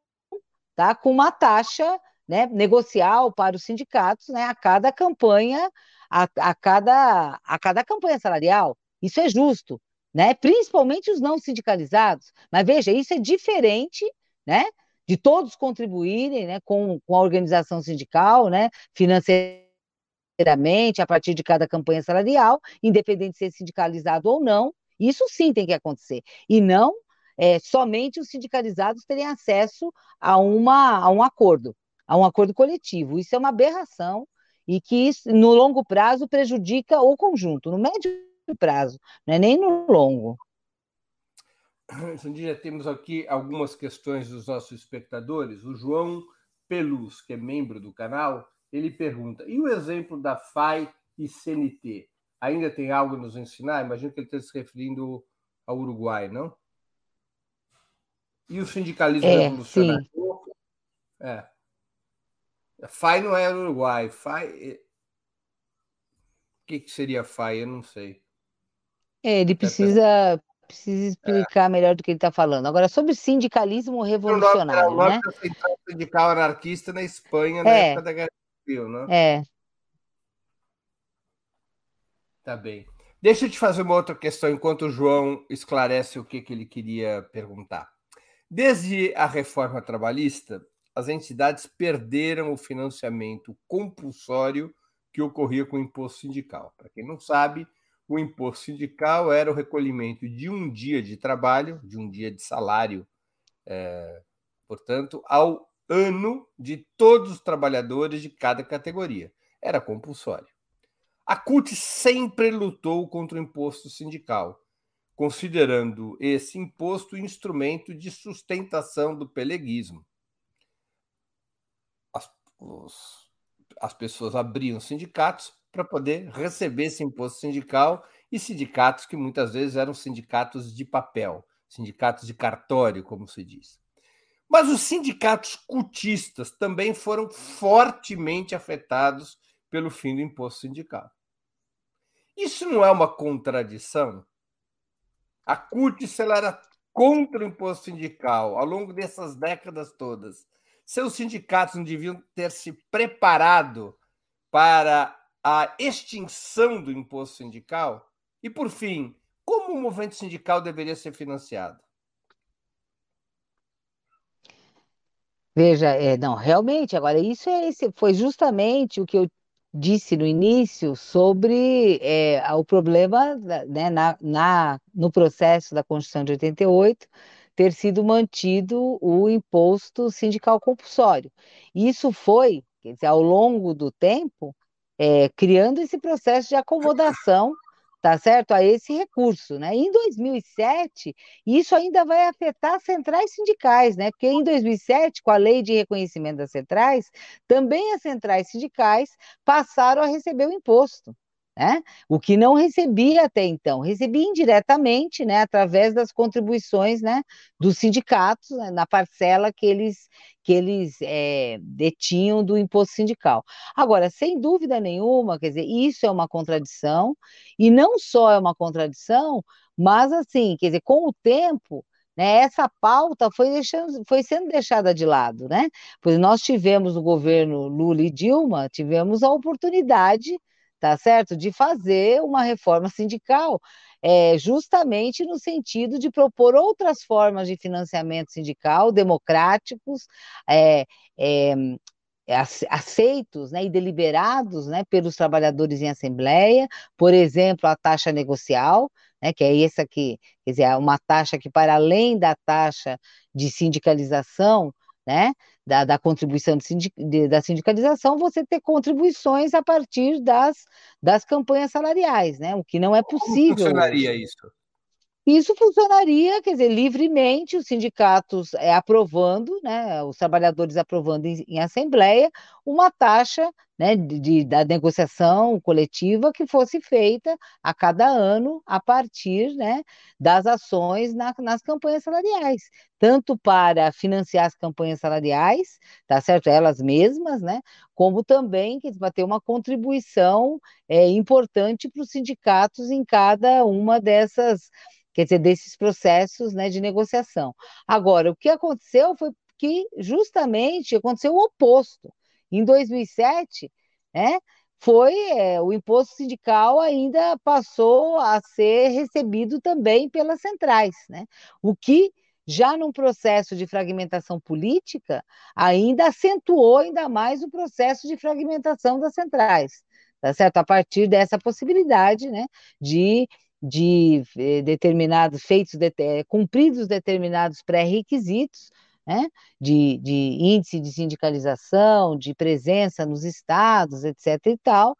tá, com uma taxa né, negocial para os sindicatos né, a cada campanha, a, a, cada, a cada campanha salarial. Isso é justo né? principalmente os não sindicalizados. Mas veja, isso é diferente né? de todos contribuírem né? com, com a organização sindical, né? financeiramente, a partir de cada campanha salarial, independente de ser sindicalizado ou não. Isso sim tem que acontecer. E não é, somente os sindicalizados terem acesso a, uma, a um acordo, a um acordo coletivo. Isso é uma aberração e que, no longo prazo, prejudica o conjunto. No médio prazo, não é nem no longo. (clears throat) Já temos aqui algumas questões dos nossos espectadores. O João Pelus, que é membro do canal, ele pergunta: e o exemplo da FAI e CNT? Ainda tem algo a nos ensinar? Imagino que ele esteja se referindo ao Uruguai, não? E o sindicalismo é, revolucionário? Sim. É. A FAI não é Uruguai. FAI. É, o que, que seria FAI? Eu não sei. É, ele precisa, precisa explicar melhor do que ele está falando. Agora, sobre sindicalismo revolucionário, né? O Central Sindical Anarquista na Espanha na é, época da Guerra Civil, né? É. Tá bem. Deixa eu te fazer uma outra questão enquanto o João esclarece o que, que ele queria perguntar. Desde a reforma trabalhista, as entidades perderam o financiamento compulsório que ocorria com o imposto sindical. Para quem não sabe, o imposto sindical era o recolhimento de um dia de trabalho, de um dia de salário, é, portanto, ao ano de todos os trabalhadores de cada categoria. Era compulsório. A CUT sempre lutou contra o imposto sindical, considerando esse imposto instrumento de sustentação do peleguismo. As, os, as pessoas abriam sindicatos para poder receber esse imposto sindical e sindicatos que muitas vezes eram sindicatos de papel, sindicatos de cartório, como se diz. Mas os sindicatos cultistas também foram fortemente afetados pelo fim do imposto sindical. Isso não é uma contradição? A CUT era contra o imposto sindical ao longo dessas décadas todas. Seus sindicatos não deviam ter se preparado para a extinção do imposto sindical? E, por fim, como o movimento sindical deveria ser financiado? Veja, é, não, realmente, agora isso é esse, foi justamente o que eu disse no início sobre é, o problema né, na, na, no processo da Constituição de 88 ter sido mantido o imposto sindical compulsório. Isso foi, quer dizer, ao longo do tempo, é, criando esse processo de acomodação tá certo? A esse recurso, né? Em 2007, isso ainda vai afetar centrais sindicais, né? Porque em 2007, com a lei de reconhecimento das centrais, também as centrais sindicais passaram a receber o imposto né? O que não recebia até então, recebia indiretamente, né, através das contribuições, né, dos sindicatos, né, na parcela que eles que eles é, detinham do imposto sindical. Agora, sem dúvida nenhuma, quer dizer, isso é uma contradição e não só é uma contradição, mas assim, quer dizer, com o tempo né, essa pauta foi, deixando, foi sendo deixada de lado, né? Pois nós tivemos no governo Lula e Dilma, tivemos a oportunidade tá certo? De fazer uma reforma sindical, é, justamente no sentido de propor outras formas de financiamento sindical democráticos, é, é, aceitos né, e deliberados né, pelos trabalhadores em assembleia, por exemplo, a taxa negocial, né, que é essa que, quer dizer, é uma taxa que, para além da taxa de sindicalização, né, da, da contribuição sindic, de, da sindicalização, você ter contribuições a partir das, das campanhas salariais, né? O que não é possível. Como funcionaria isso? Isso funcionaria, quer dizer, livremente, os sindicatos é, aprovando, né, os trabalhadores aprovando em, em assembleia uma taxa né, de, da negociação coletiva que fosse feita a cada ano a partir né, das ações na, nas campanhas salariais, tanto para financiar as campanhas salariais, tá certo, elas mesmas, né, como também para ter uma contribuição é, importante para os sindicatos em cada uma dessas quer dizer, desses processos né, de negociação. Agora, o que aconteceu foi que justamente aconteceu o oposto. Em 2007, né, foi é, o imposto sindical ainda passou a ser recebido também pelas centrais, né? O que já num processo de fragmentação política ainda acentuou ainda mais o processo de fragmentação das centrais, tá certo? A partir dessa possibilidade, né, de de eh, determinados feitos, de, eh, cumpridos determinados pré-requisitos, né, de, de índice de sindicalização, de presença nos estados, etc. e tal,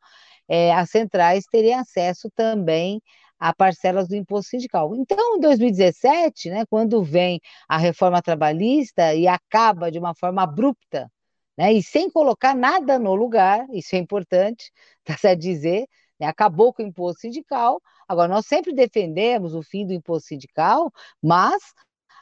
é, as centrais teriam acesso também a parcelas do imposto sindical. Então, em 2017, né, quando vem a reforma trabalhista e acaba de uma forma abrupta, né, e sem colocar nada no lugar, isso é importante, (laughs) tá certo dizer, né, acabou com o imposto sindical. Agora, nós sempre defendemos o fim do imposto sindical, mas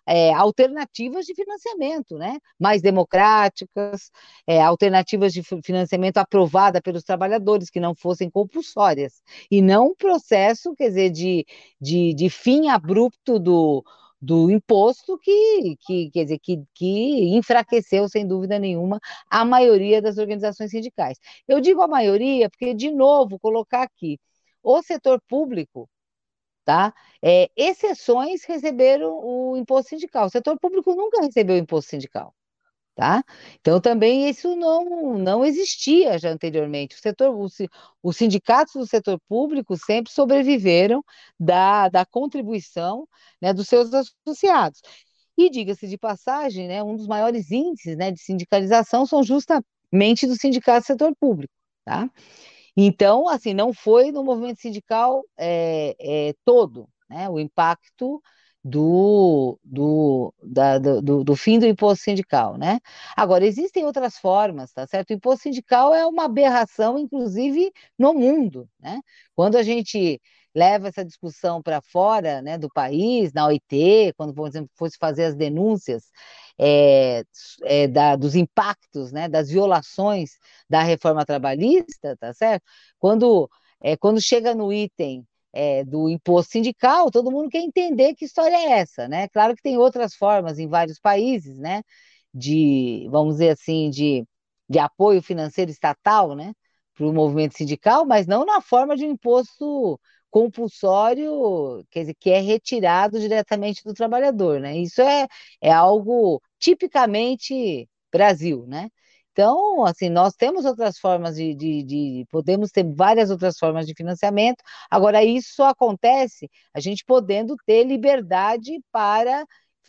é, alternativas de financiamento, né? mais democráticas, é, alternativas de financiamento aprovada pelos trabalhadores, que não fossem compulsórias, e não um processo, quer dizer, de, de, de fim abrupto do, do imposto que, que quer dizer, que, que enfraqueceu, sem dúvida nenhuma, a maioria das organizações sindicais. Eu digo a maioria porque, de novo, colocar aqui, o setor público, tá? É, exceções receberam o imposto sindical. O setor público nunca recebeu o imposto sindical. Tá? Então, também isso não, não existia já anteriormente. O setor, os, os sindicatos do setor público sempre sobreviveram da, da contribuição né, dos seus associados. E, diga-se de passagem, né, um dos maiores índices né, de sindicalização são justamente dos sindicatos do setor público. Tá? Então, assim, não foi no movimento sindical é, é, todo, né, o impacto do, do, da, do, do, fim do imposto sindical, né? Agora, existem outras formas, tá certo? O imposto sindical é uma aberração, inclusive, no mundo, né? Quando a gente leva essa discussão para fora né, do país, na OIT, quando, por exemplo, fosse fazer as denúncias é, é, da, dos impactos, né, das violações da reforma trabalhista, tá certo? Quando, é, quando chega no item é, do imposto sindical, todo mundo quer entender que história é essa, né? Claro que tem outras formas em vários países, né? De, vamos dizer assim, de, de apoio financeiro estatal, né? Para o movimento sindical, mas não na forma de um imposto compulsório, quer dizer, que é retirado diretamente do trabalhador, né? Isso é, é algo tipicamente Brasil, né? Então, assim, nós temos outras formas de, de, de, podemos ter várias outras formas de financiamento. Agora, isso só acontece a gente podendo ter liberdade para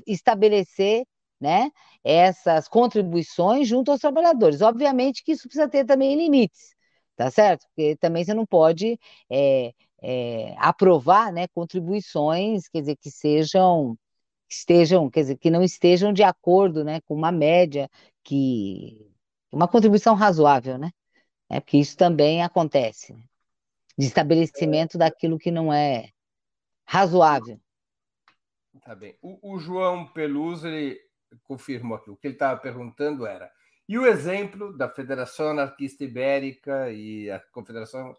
estabelecer, né, essas contribuições junto aos trabalhadores. Obviamente que isso precisa ter também limites, tá certo? Porque também você não pode é, é, aprovar, né, contribuições, quer dizer, que sejam estejam, quer dizer, que não estejam de acordo, né, com uma média que uma contribuição razoável, né? É porque isso também acontece, né? de estabelecimento daquilo que não é razoável. Tá bem. O, o João Peluso ele confirmou aqui. O que ele estava perguntando era: e o exemplo da Federação Anarquista Ibérica e a Confederação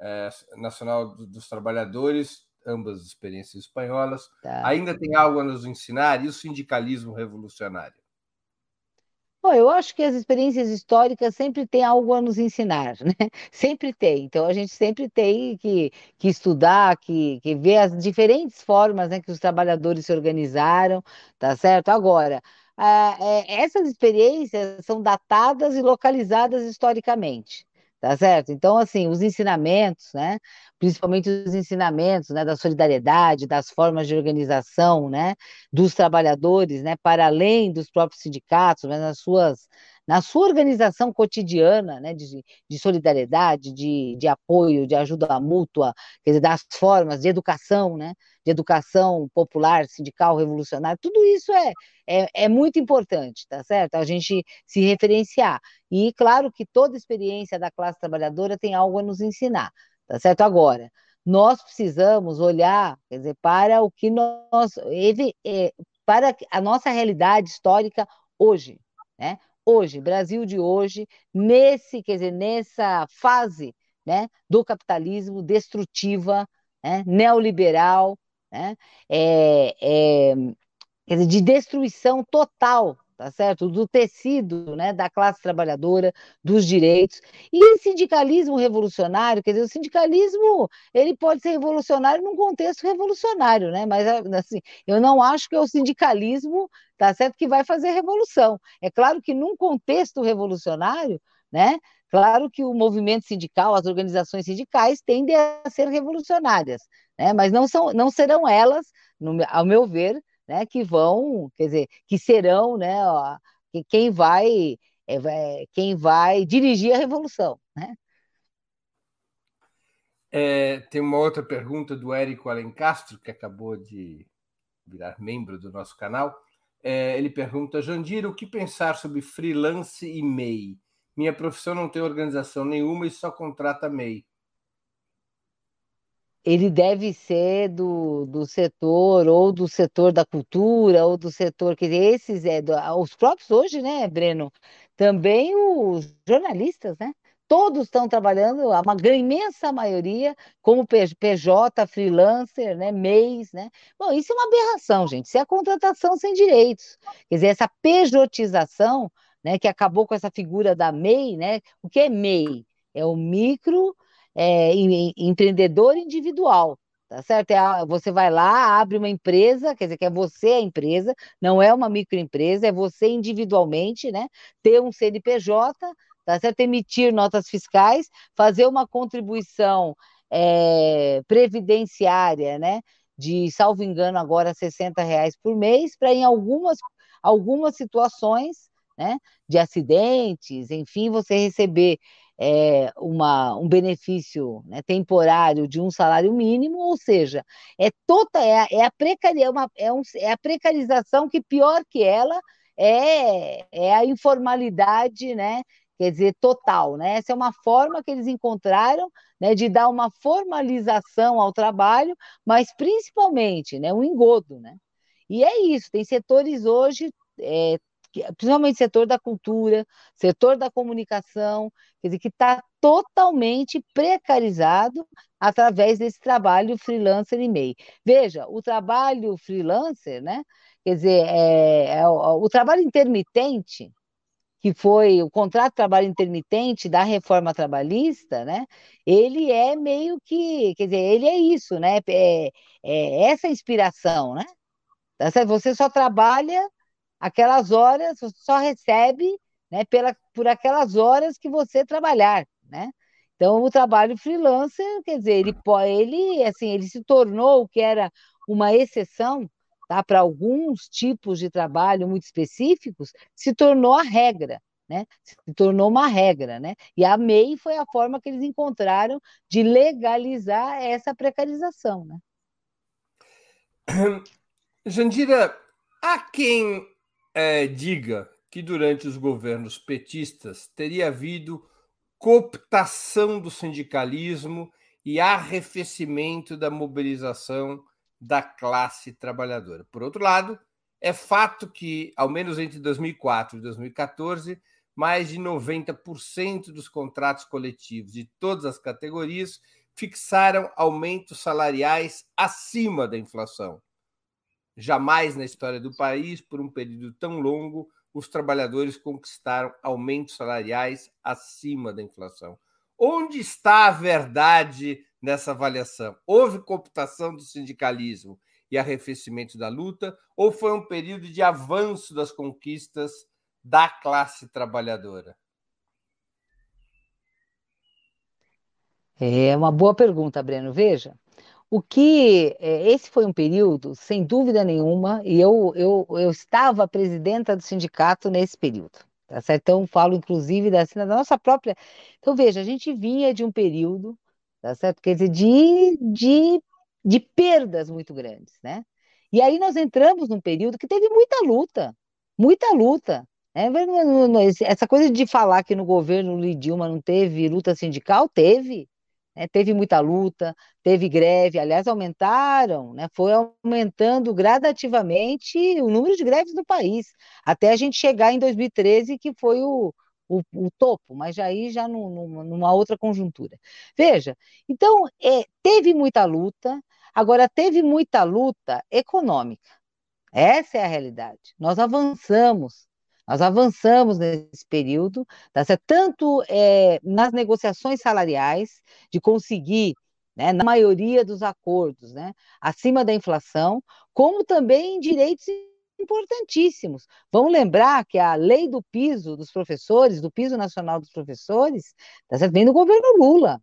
é, Nacional dos Trabalhadores, ambas experiências espanholas, tá. ainda tem algo a nos ensinar? E o sindicalismo revolucionário? Bom, eu acho que as experiências históricas sempre têm algo a nos ensinar, né? (laughs) Sempre tem. Então, a gente sempre tem que, que estudar, que, que ver as diferentes formas né, que os trabalhadores se organizaram, tá certo? Agora, é, essas experiências são datadas e localizadas historicamente tá certo? Então, assim, os ensinamentos, né, principalmente os ensinamentos, né, da solidariedade, das formas de organização, né, dos trabalhadores, né, para além dos próprios sindicatos, né, nas suas, na sua organização cotidiana, né, de, de solidariedade, de, de apoio, de ajuda mútua, quer dizer, das formas de educação, né, de educação popular, sindical, revolucionária, tudo isso é, é, é muito importante, tá certo? A gente se referenciar. E claro que toda experiência da classe trabalhadora tem algo a nos ensinar, tá certo? Agora, nós precisamos olhar, quer dizer, para o que nós, é, para a nossa realidade histórica hoje, né? Hoje, Brasil de hoje, nesse, quer dizer, nessa fase, né, do capitalismo destrutiva, né, neoliberal, né? É, é, quer dizer, de destruição total, tá certo? Do tecido, né, da classe trabalhadora, dos direitos. E sindicalismo revolucionário, quer dizer, o sindicalismo, ele pode ser revolucionário num contexto revolucionário, né? Mas assim, eu não acho que é o sindicalismo, tá certo, que vai fazer revolução. É claro que num contexto revolucionário, né? Claro que o movimento sindical, as organizações sindicais tendem a ser revolucionárias, né? mas não, são, não serão elas, no, ao meu ver, né, que vão, quer dizer, que serão né, ó, quem vai, é, quem vai dirigir a revolução. Né? É, tem uma outra pergunta do Érico Alencastro, que acabou de virar membro do nosso canal. É, ele pergunta, Jandir, o que pensar sobre freelance e MEI? Minha profissão não tem organização nenhuma e só contrata MEI ele deve ser do, do setor, ou do setor da cultura, ou do setor, dizer, esses, é, do, os próprios hoje, né, Breno? Também os jornalistas, né? Todos estão trabalhando, a uma imensa maioria, como PJ, freelancer, né, MEIs, né? Bom, isso é uma aberração, gente. Isso é a contratação sem direitos. Quer dizer, essa pejotização, né, que acabou com essa figura da MEI, né? O que é MEI? É o micro é, empreendedor individual, tá certo? É, você vai lá, abre uma empresa, quer dizer, que é você a empresa, não é uma microempresa, é você individualmente, né? Ter um CNPJ, tá certo? Emitir notas fiscais, fazer uma contribuição é, previdenciária, né? De, salvo engano, agora 60 reais por mês, para em algumas, algumas situações, né? De acidentes, enfim, você receber é, uma, um benefício né, temporário de um salário mínimo, ou seja, é toda é, é a precaria, é, uma, é, um, é a precarização que pior que ela é, é a informalidade, né? Quer dizer, total, né? Essa é uma forma que eles encontraram né, de dar uma formalização ao trabalho, mas principalmente, né, um engodo, né? E é isso, tem setores hoje é, principalmente setor da cultura, setor da comunicação, quer dizer, que está totalmente precarizado através desse trabalho freelancer e MEI. Veja, o trabalho freelancer, né? Quer dizer, é, é o, o trabalho intermitente, que foi o contrato de trabalho intermitente da reforma trabalhista, né? Ele é meio que, quer dizer, ele é isso, né? É, é essa inspiração, né? Você só trabalha aquelas horas, você só recebe né, pela, por aquelas horas que você trabalhar, né? Então, o trabalho freelancer, quer dizer, ele, ele, assim, ele se tornou o que era uma exceção tá, para alguns tipos de trabalho muito específicos, se tornou a regra, né? Se tornou uma regra, né? E a MEI foi a forma que eles encontraram de legalizar essa precarização, né? Jandira, há quem é, diga que durante os governos petistas teria havido cooptação do sindicalismo e arrefecimento da mobilização da classe trabalhadora. Por outro lado, é fato que, ao menos entre 2004 e 2014, mais de 90% dos contratos coletivos de todas as categorias fixaram aumentos salariais acima da inflação, Jamais na história do país, por um período tão longo, os trabalhadores conquistaram aumentos salariais acima da inflação. Onde está a verdade nessa avaliação? Houve cooptação do sindicalismo e arrefecimento da luta, ou foi um período de avanço das conquistas da classe trabalhadora? É uma boa pergunta, Breno. Veja, o que é, esse foi um período, sem dúvida nenhuma, e eu, eu, eu estava presidenta do sindicato nesse período. Tá certo? Então, falo inclusive da, assim, da nossa própria. Então, veja, a gente vinha de um período, tá certo? Quer dizer, de, de, de perdas muito grandes, né? E aí nós entramos num período que teve muita luta, muita luta. Né? Essa coisa de falar que no governo Dilma não teve luta sindical, teve. Né? Teve muita luta, teve greve, aliás, aumentaram, né? foi aumentando gradativamente o número de greves no país, até a gente chegar em 2013, que foi o, o, o topo, mas aí já num, numa outra conjuntura. Veja, então, é, teve muita luta, agora teve muita luta econômica. Essa é a realidade. Nós avançamos nós avançamos nesse período, tá certo? tanto é, nas negociações salariais, de conseguir, né, na maioria dos acordos, né, acima da inflação, como também em direitos importantíssimos. Vamos lembrar que a lei do piso dos professores, do piso nacional dos professores, tá certo? vem do governo Lula.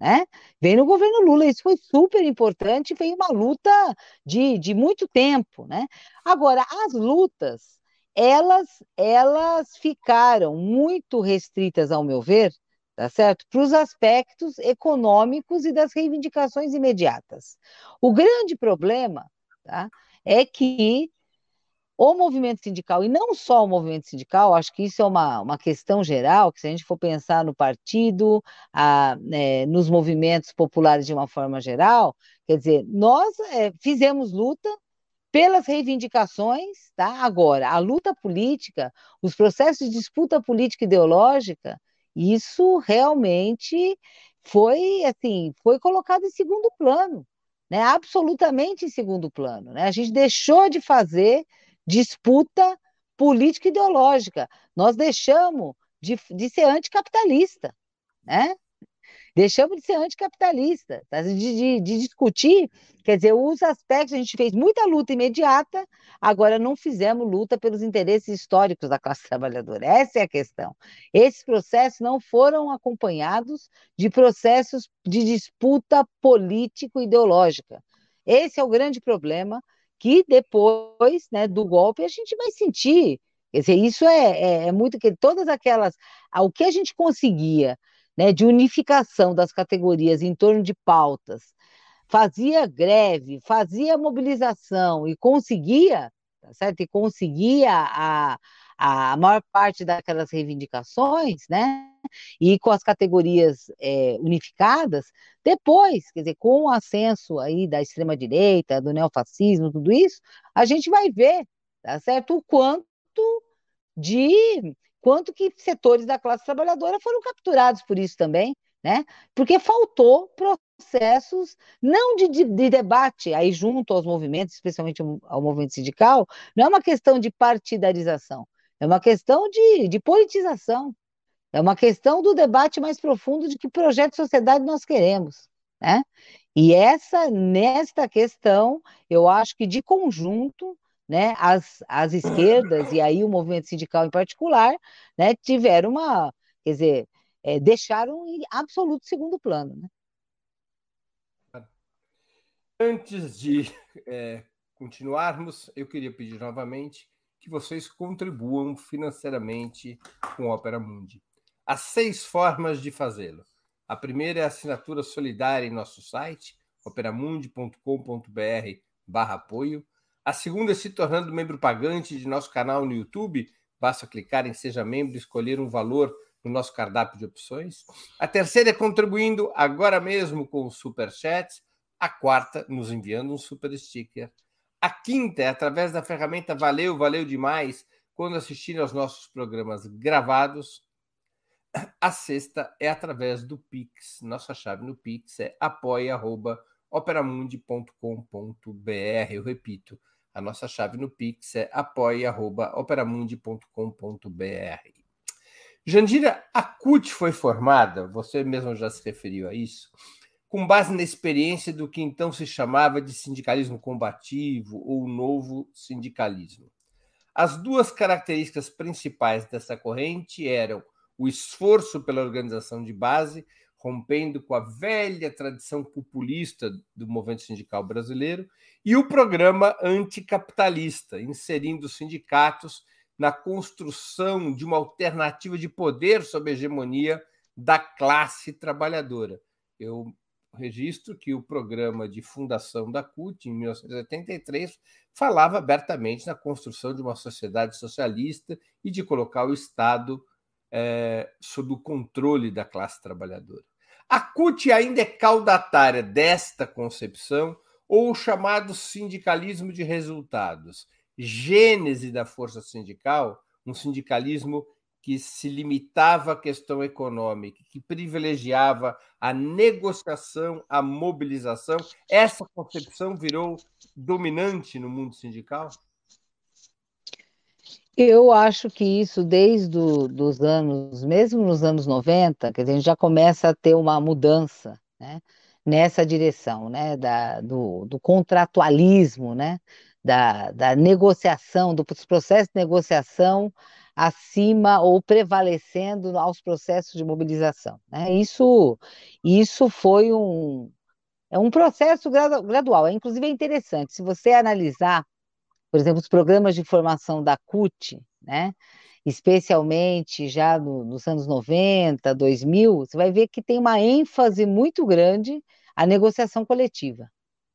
Né? Vem no governo Lula, isso foi super importante, foi uma luta de, de muito tempo. Né? Agora, as lutas elas, elas ficaram muito restritas, ao meu ver, tá certo? Para os aspectos econômicos e das reivindicações imediatas. O grande problema tá, é que o movimento sindical, e não só o movimento sindical, acho que isso é uma, uma questão geral, que se a gente for pensar no partido, a, é, nos movimentos populares de uma forma geral, quer dizer, nós é, fizemos luta pelas reivindicações, tá? Agora, a luta política, os processos de disputa política ideológica, isso realmente foi assim, foi colocado em segundo plano, né? Absolutamente em segundo plano, né? A gente deixou de fazer disputa política ideológica. Nós deixamos de, de ser anticapitalista, né? Deixamos de ser anticapitalista, tá? de, de, de, discutir, quer dizer, os aspectos, a gente fez muita luta imediata, agora não fizemos luta pelos interesses históricos da classe trabalhadora. Essa é a questão. Esses processos não foram acompanhados de processos de disputa político-ideológica. Esse é o grande problema que depois né, do golpe a gente vai sentir. Quer dizer, isso é, é, é muito que todas aquelas. O que a gente conseguia né, de unificação das categorias em torno de pautas, fazia greve, fazia mobilização e conseguia, tá certo? E conseguia a, a maior parte daquelas reivindicações, né? E com as categorias é, unificadas, depois, quer dizer, com o ascenso aí da extrema-direita, do neofascismo, tudo isso, a gente vai ver, tá certo? O quanto de quanto que setores da classe trabalhadora foram capturados por isso também, né? Porque faltou processos não de, de, de, debate aí junto aos movimentos, especialmente ao movimento sindical, não é uma questão de partidarização, é uma questão de, de politização, é uma questão do debate mais profundo de que projeto de sociedade nós queremos, né? E essa, nesta questão, eu acho que de conjunto, né, as, as esquerdas, e aí o movimento sindical em particular, né, tiveram uma, quer dizer, é, deixaram em absoluto segundo plano. Né? Antes de é, continuarmos, eu queria pedir novamente que vocês contribuam financeiramente com o Opera Mundi. Há seis formas de fazê-lo. A primeira é a assinatura solidária em nosso site, operamundi.com.br barra apoio. A segunda é se tornando membro pagante de nosso canal no YouTube. Basta clicar em Seja Membro e escolher um valor no nosso cardápio de opções. A terceira é contribuindo agora mesmo com o Super Chat. A quarta, nos enviando um super sticker. A quinta é através da ferramenta Valeu, valeu demais quando assistirem aos nossos programas gravados. A sexta é através do Pix. Nossa chave no Pix é apoia.operamundi.com.br. Eu repito, a nossa chave no Pix é apoia.operamundi.com.br. Jandira, a CUT foi formada, você mesmo já se referiu a isso, com base na experiência do que então se chamava de sindicalismo combativo ou novo sindicalismo. As duas características principais dessa corrente eram o esforço pela organização de base, rompendo com a velha tradição populista do movimento sindical brasileiro, e o programa anticapitalista, inserindo os sindicatos na construção de uma alternativa de poder sob a hegemonia da classe trabalhadora. Eu registro que o programa de fundação da CUT, em 1983, falava abertamente na construção de uma sociedade socialista e de colocar o Estado é, sob o controle da classe trabalhadora. A CUT ainda é caudatária desta concepção ou o chamado sindicalismo de resultados, gênese da força sindical, um sindicalismo que se limitava à questão econômica, que privilegiava a negociação, a mobilização. Essa concepção virou dominante no mundo sindical? Eu acho que isso, desde os anos, mesmo nos anos 90, que a gente já começa a ter uma mudança né, nessa direção, né, da, do, do contratualismo, né, da, da negociação, dos processos de negociação acima ou prevalecendo aos processos de mobilização. Né? Isso, isso foi um, é um processo gradual, é, inclusive é interessante, se você analisar por exemplo, os programas de formação da CUT, né? especialmente já no, nos anos 90, 2000, você vai ver que tem uma ênfase muito grande a negociação coletiva,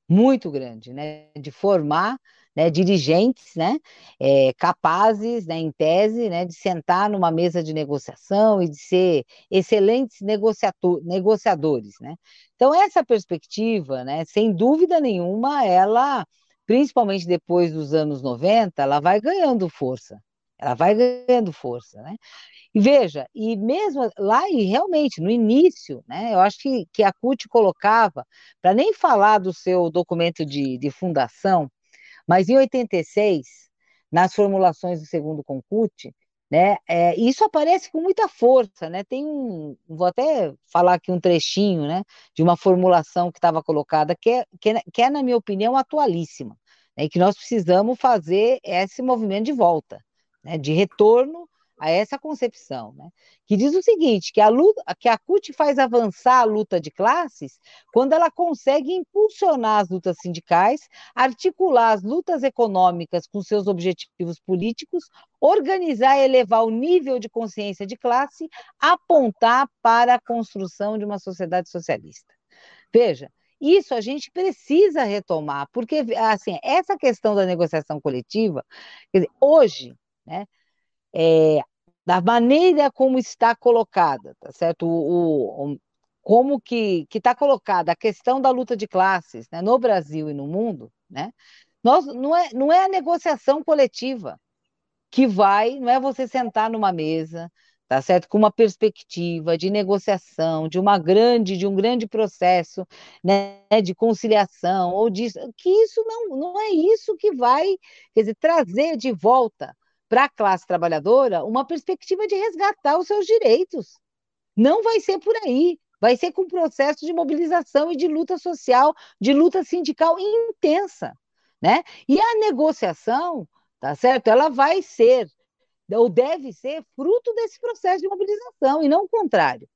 muito grande, né? de formar né, dirigentes né, é, capazes, né, em tese, né, de sentar numa mesa de negociação e de ser excelentes negociadores. Né? Então, essa perspectiva, né, sem dúvida nenhuma, ela principalmente depois dos anos 90, ela vai ganhando força. Ela vai ganhando força, né? E veja, e mesmo lá, e realmente, no início, né, eu acho que, que a CUT colocava, para nem falar do seu documento de, de fundação, mas em 86, nas formulações do segundo Concute, né? É, isso aparece com muita força, né? Tem um, vou até falar aqui um trechinho, né, de uma formulação que estava colocada que é, que é, que é, na minha opinião, atualíssima, né, que nós precisamos fazer esse movimento de volta, né, de retorno a essa concepção, né? que diz o seguinte, que a, luta, que a CUT faz avançar a luta de classes quando ela consegue impulsionar as lutas sindicais, articular as lutas econômicas com seus objetivos políticos, organizar e elevar o nível de consciência de classe, apontar para a construção de uma sociedade socialista. Veja, isso a gente precisa retomar, porque assim, essa questão da negociação coletiva, dizer, hoje, né, é, da maneira como está colocada, tá certo? O, o como que está colocada a questão da luta de classes né, no Brasil e no mundo, né? Nós, não, é, não é a negociação coletiva que vai, não é você sentar numa mesa, tá certo? Com uma perspectiva de negociação, de uma grande, de um grande processo, né, de conciliação ou disso, que isso não, não é isso que vai, quer dizer, trazer de volta para a classe trabalhadora uma perspectiva de resgatar os seus direitos. Não vai ser por aí. Vai ser com um processo de mobilização e de luta social, de luta sindical intensa, né? E a negociação, tá certo? Ela vai ser ou deve ser fruto desse processo de mobilização e não o contrário,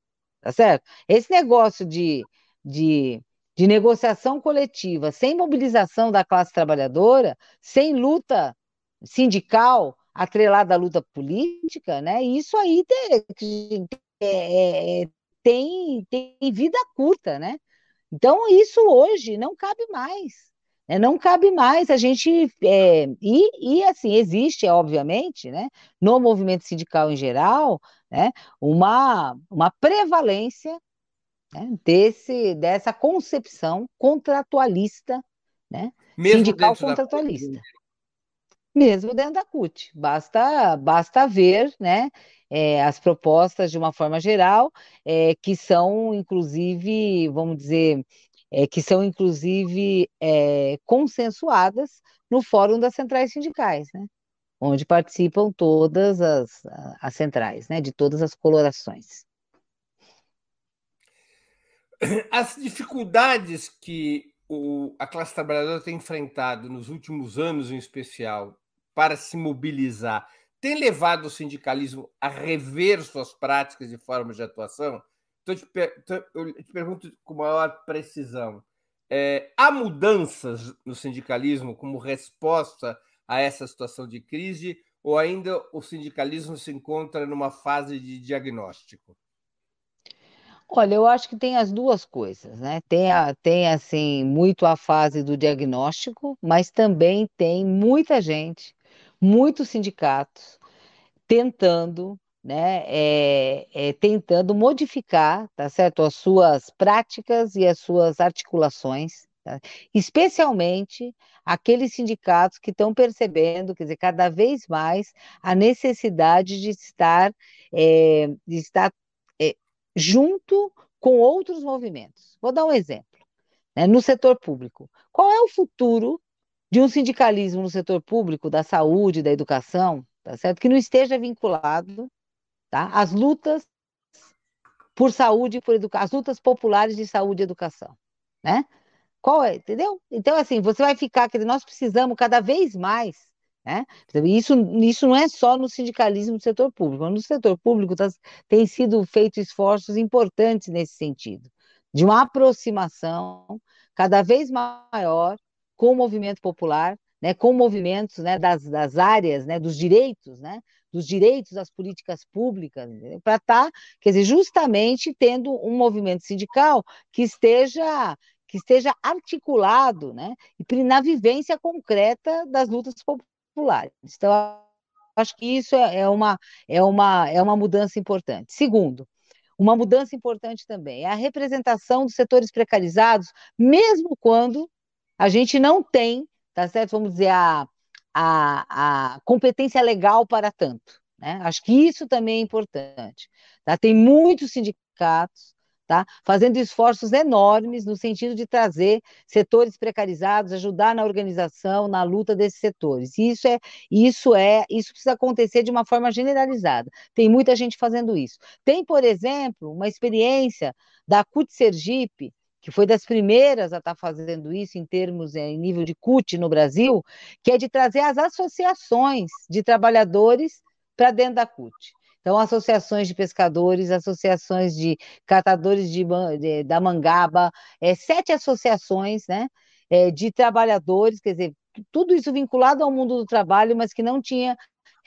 tá certo? Esse negócio de, de, de negociação coletiva sem mobilização da classe trabalhadora, sem luta sindical, atrelada à luta política, né? Isso aí tem, é, é, tem, tem vida curta, né? Então, isso hoje não cabe mais. Né? Não cabe mais a gente. É, e, e, assim, existe, obviamente, né, no movimento sindical em geral, né, uma, uma prevalência né, desse, dessa concepção contratualista, né, sindical contratualista mesmo dentro da CUT. Basta, basta ver né, é, as propostas de uma forma geral, é, que são, inclusive, vamos dizer, é, que são, inclusive, consensuadas no Fórum das Centrais Sindicais, né? onde participam todas as, as centrais, né, de todas as colorações. As dificuldades que o, a classe trabalhadora tem enfrentado nos últimos anos, em especial, para se mobilizar, tem levado o sindicalismo a rever suas práticas e formas de atuação? Então, eu te pergunto com maior precisão: é, há mudanças no sindicalismo como resposta a essa situação de crise, ou ainda o sindicalismo se encontra numa fase de diagnóstico? Olha, eu acho que tem as duas coisas, né? Tem, a, tem assim, muito a fase do diagnóstico, mas também tem muita gente muitos sindicatos tentando, né, é, é, tentando modificar, tá certo, as suas práticas e as suas articulações, tá? especialmente aqueles sindicatos que estão percebendo, quer dizer, cada vez mais a necessidade de estar, é, de estar junto com outros movimentos. Vou dar um exemplo. Né, no setor público, qual é o futuro de um sindicalismo no setor público, da saúde, da educação, tá certo? Que não esteja vinculado tá? às lutas por saúde, por educação, as lutas populares de saúde e educação, né? Qual é, entendeu? Então, assim, você vai ficar, dizer, nós precisamos cada vez mais, né? Isso, isso não é só no sindicalismo do setor público, no setor público tá, tem sido feito esforços importantes nesse sentido, de uma aproximação cada vez maior com o movimento popular, né, com movimentos né, das, das áreas, né, dos direitos, né, dos direitos das políticas públicas, para estar, tá, quer dizer, justamente tendo um movimento sindical que esteja que esteja articulado, né, e na vivência concreta das lutas populares. Então, acho que isso é, é uma é uma é uma mudança importante. Segundo, uma mudança importante também é a representação dos setores precarizados, mesmo quando a gente não tem, tá certo? Vamos dizer, a, a, a competência legal para tanto. Né? Acho que isso também é importante. Tá? Tem muitos sindicatos tá? Fazendo esforços enormes no sentido de trazer setores precarizados, ajudar na organização, na luta desses setores. Isso é, isso é, isso precisa acontecer de uma forma generalizada. Tem muita gente fazendo isso. Tem, por exemplo, uma experiência da CUT Sergipe, que foi das primeiras a estar tá fazendo isso em termos é, em nível de CUT no Brasil, que é de trazer as associações de trabalhadores para dentro da CUT. Então, associações de pescadores, associações de catadores de, de da mangaba, é, sete associações né, é, de trabalhadores, quer dizer, tudo isso vinculado ao mundo do trabalho, mas que não tinha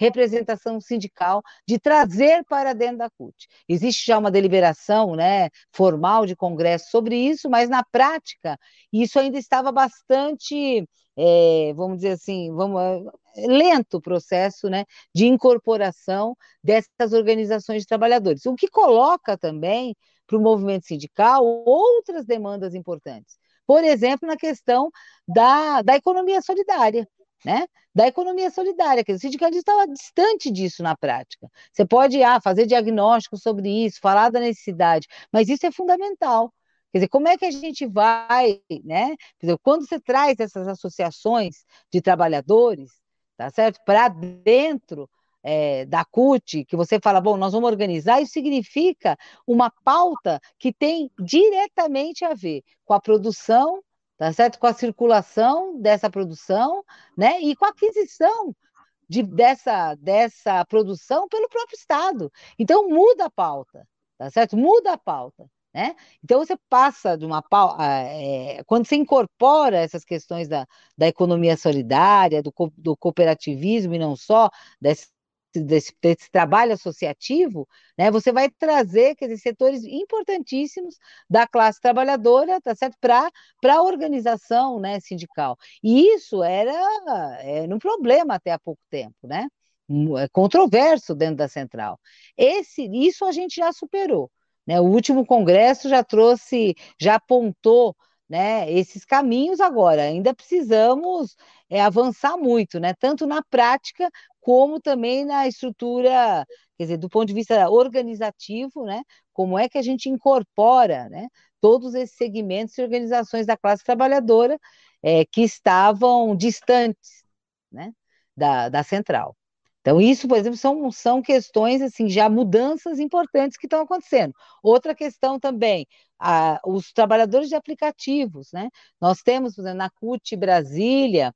representação sindical, de trazer para dentro da CUT. Existe já uma deliberação né, formal de congresso sobre isso, mas na prática isso ainda estava bastante, é, vamos dizer assim, vamos, é, lento o processo né, de incorporação dessas organizações de trabalhadores, o que coloca também para o movimento sindical outras demandas importantes. Por exemplo, na questão da, da economia solidária né? Da economia solidária, que o sindicalismo estava distante disso na prática. Você pode ah, fazer diagnóstico sobre isso, falar da necessidade, mas isso é fundamental. Quer dizer, como é que a gente vai, né? Dizer, quando você traz essas associações de trabalhadores, tá certo? Para dentro é, da CUT, que você fala, bom, nós vamos organizar, isso significa uma pauta que tem diretamente a ver com a produção tá certo? Com a circulação dessa produção, né? E com a aquisição de, dessa, dessa produção pelo próprio Estado. Então, muda a pauta, tá certo? Muda a pauta. Né? Então você passa de uma pauta, é, quando você incorpora essas questões da, da economia solidária, do, do cooperativismo e não só, desse, desse, desse, trabalho associativo, né, você vai trazer dizer, setores importantíssimos da classe trabalhadora, tá certo? Para a organização né, sindical. E isso era, era um problema até há pouco tempo, né? É controverso dentro da central. Esse, isso a gente já superou. Né? O último congresso já trouxe, já apontou né, esses caminhos agora. Ainda precisamos é, avançar muito, né, tanto na prática como também na estrutura, quer dizer, do ponto de vista organizativo, né, como é que a gente incorpora né, todos esses segmentos e organizações da classe trabalhadora é, que estavam distantes né, da, da central. Então, isso, por exemplo, são, são questões, assim, já mudanças importantes que estão acontecendo. Outra questão também, a, os trabalhadores de aplicativos, né? Nós temos, por exemplo, na CUT Brasília,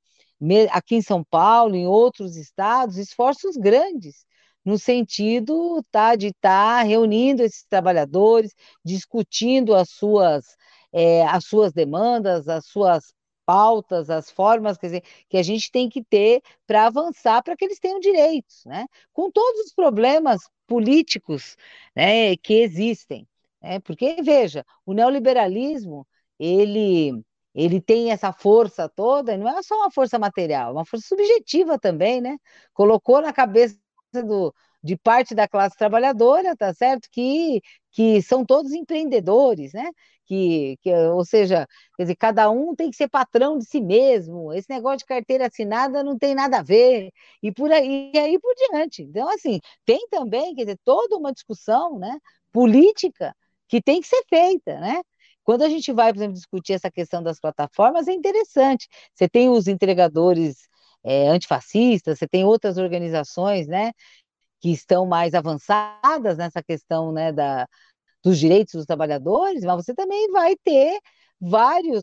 aqui em São Paulo, em outros estados, esforços grandes no sentido tá, de estar tá reunindo esses trabalhadores, discutindo as suas, é, as suas demandas, as suas pautas, as formas quer dizer, que a gente tem que ter para avançar para que eles tenham direitos, né? Com todos os problemas políticos né, que existem. Né? Porque, veja, o neoliberalismo, ele, ele tem essa força toda, não é só uma força material, é uma força subjetiva também, né? Colocou na cabeça do, de parte da classe trabalhadora, tá certo? Que, que são todos empreendedores, né? Que, que, ou seja, quer dizer, cada um tem que ser patrão de si mesmo. Esse negócio de carteira assinada não tem nada a ver e por aí, e aí por diante. Então, assim, tem também, quer dizer, toda uma discussão, né? Política que tem que ser feita, né? Quando a gente vai, por exemplo, discutir essa questão das plataformas, é interessante. Você tem os entregadores é, antifascistas, você tem outras organizações, né, que estão mais avançadas nessa questão né, da, dos direitos dos trabalhadores, mas você também vai ter vários,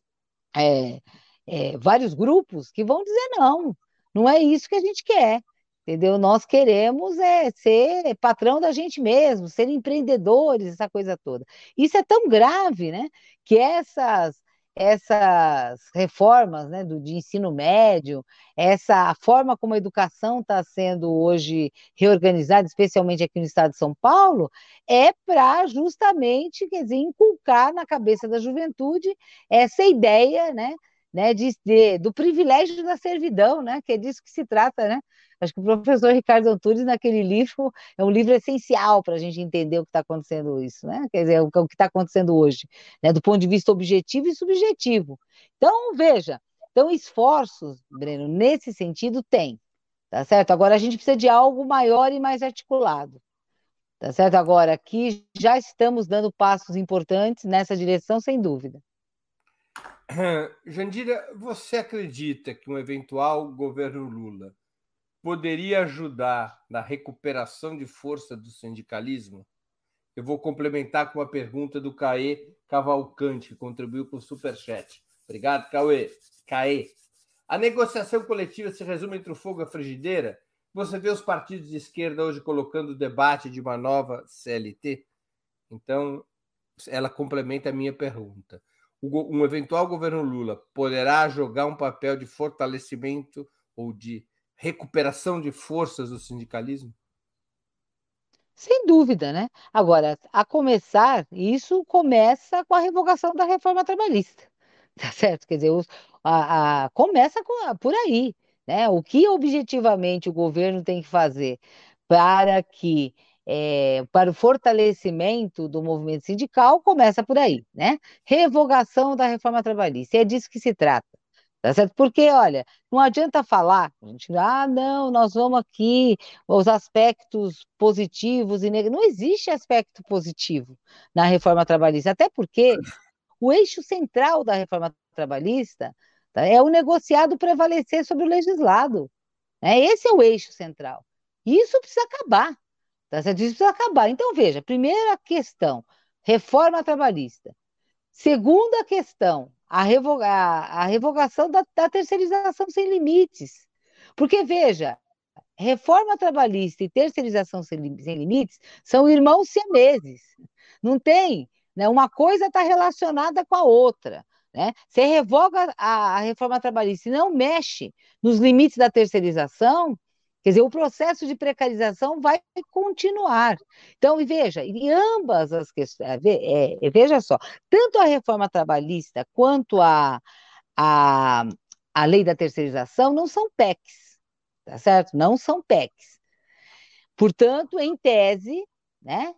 é, é, vários grupos que vão dizer não, não é isso que a gente quer. Entendeu? Nós queremos é ser patrão da gente mesmo, ser empreendedores, essa coisa toda. Isso é tão grave, né? Que essas essas reformas né, do, de ensino médio, essa forma como a educação está sendo hoje reorganizada, especialmente aqui no estado de São Paulo, é para justamente quer dizer, inculcar na cabeça da juventude essa ideia né, né, de, de, do privilégio da servidão, né, que é disso que se trata, né? Acho que o professor (laughs) Ricardo Antunes, naquele livro, é um livro essencial para a gente entender o que está acontecendo isso, né? Quer dizer, o, que está acontecendo hoje, né? Do ponto de vista objetivo e subjetivo. Então, veja, então esforços, Breno, nesse sentido tem, tá certo? Agora a gente precisa de algo maior e mais articulado, Tá certo? Agora, aqui já estamos dando passos importantes nessa direção, sem dúvida. Jandira, você acredita que um eventual governo Lula poderia ajudar na recuperação de força do sindicalismo? Eu vou complementar com uma pergunta do Caê Cavalcante, que contribuiu com o Superchat. Obrigado, Cauê. Caê. A negociação coletiva se resume entre o fogo e a frigideira? Você vê os partidos de esquerda hoje colocando o debate de uma nova CLT? Então, ela complementa a minha pergunta. Um eventual governo Lula poderá jogar um papel de fortalecimento ou de recuperação de forças do sindicalismo? Sem dúvida, né? Agora, a começar, isso começa com a revogação da reforma trabalhista, (laughs) tá certo? Quer dizer, a, a, começa com, por aí, né? O que objetivamente o governo tem que fazer para que é, para o fortalecimento do movimento sindical começa por aí, né? Revogação da reforma trabalhista, é disso que se trata. Tá certo? Porque, olha, não adianta falar, a gente, ah, não, nós vamos aqui, os aspectos positivos e negativos. Não existe aspecto positivo na reforma trabalhista, até porque o eixo central da reforma trabalhista tá, é o negociado prevalecer sobre o legislado. Né? Esse é o eixo central. Isso precisa acabar. Tá certo? Isso precisa acabar. Então, veja, primeira questão, reforma trabalhista. Segunda questão, a, revoga, a revogação da, da terceirização sem limites. Porque, veja, reforma trabalhista e terceirização sem, limites são irmãos siameses. Não tem, né? Uma coisa está relacionada com a outra. Né? Você revoga a, a, reforma trabalhista e não mexe nos limites da terceirização, quer dizer, o processo de precarização vai continuar. Então, veja, em ambas as questões, é, é, veja só, tanto a reforma trabalhista quanto a, a, a lei da terceirização não são PECs, tá certo? Não são PECs. Portanto, em tese, né,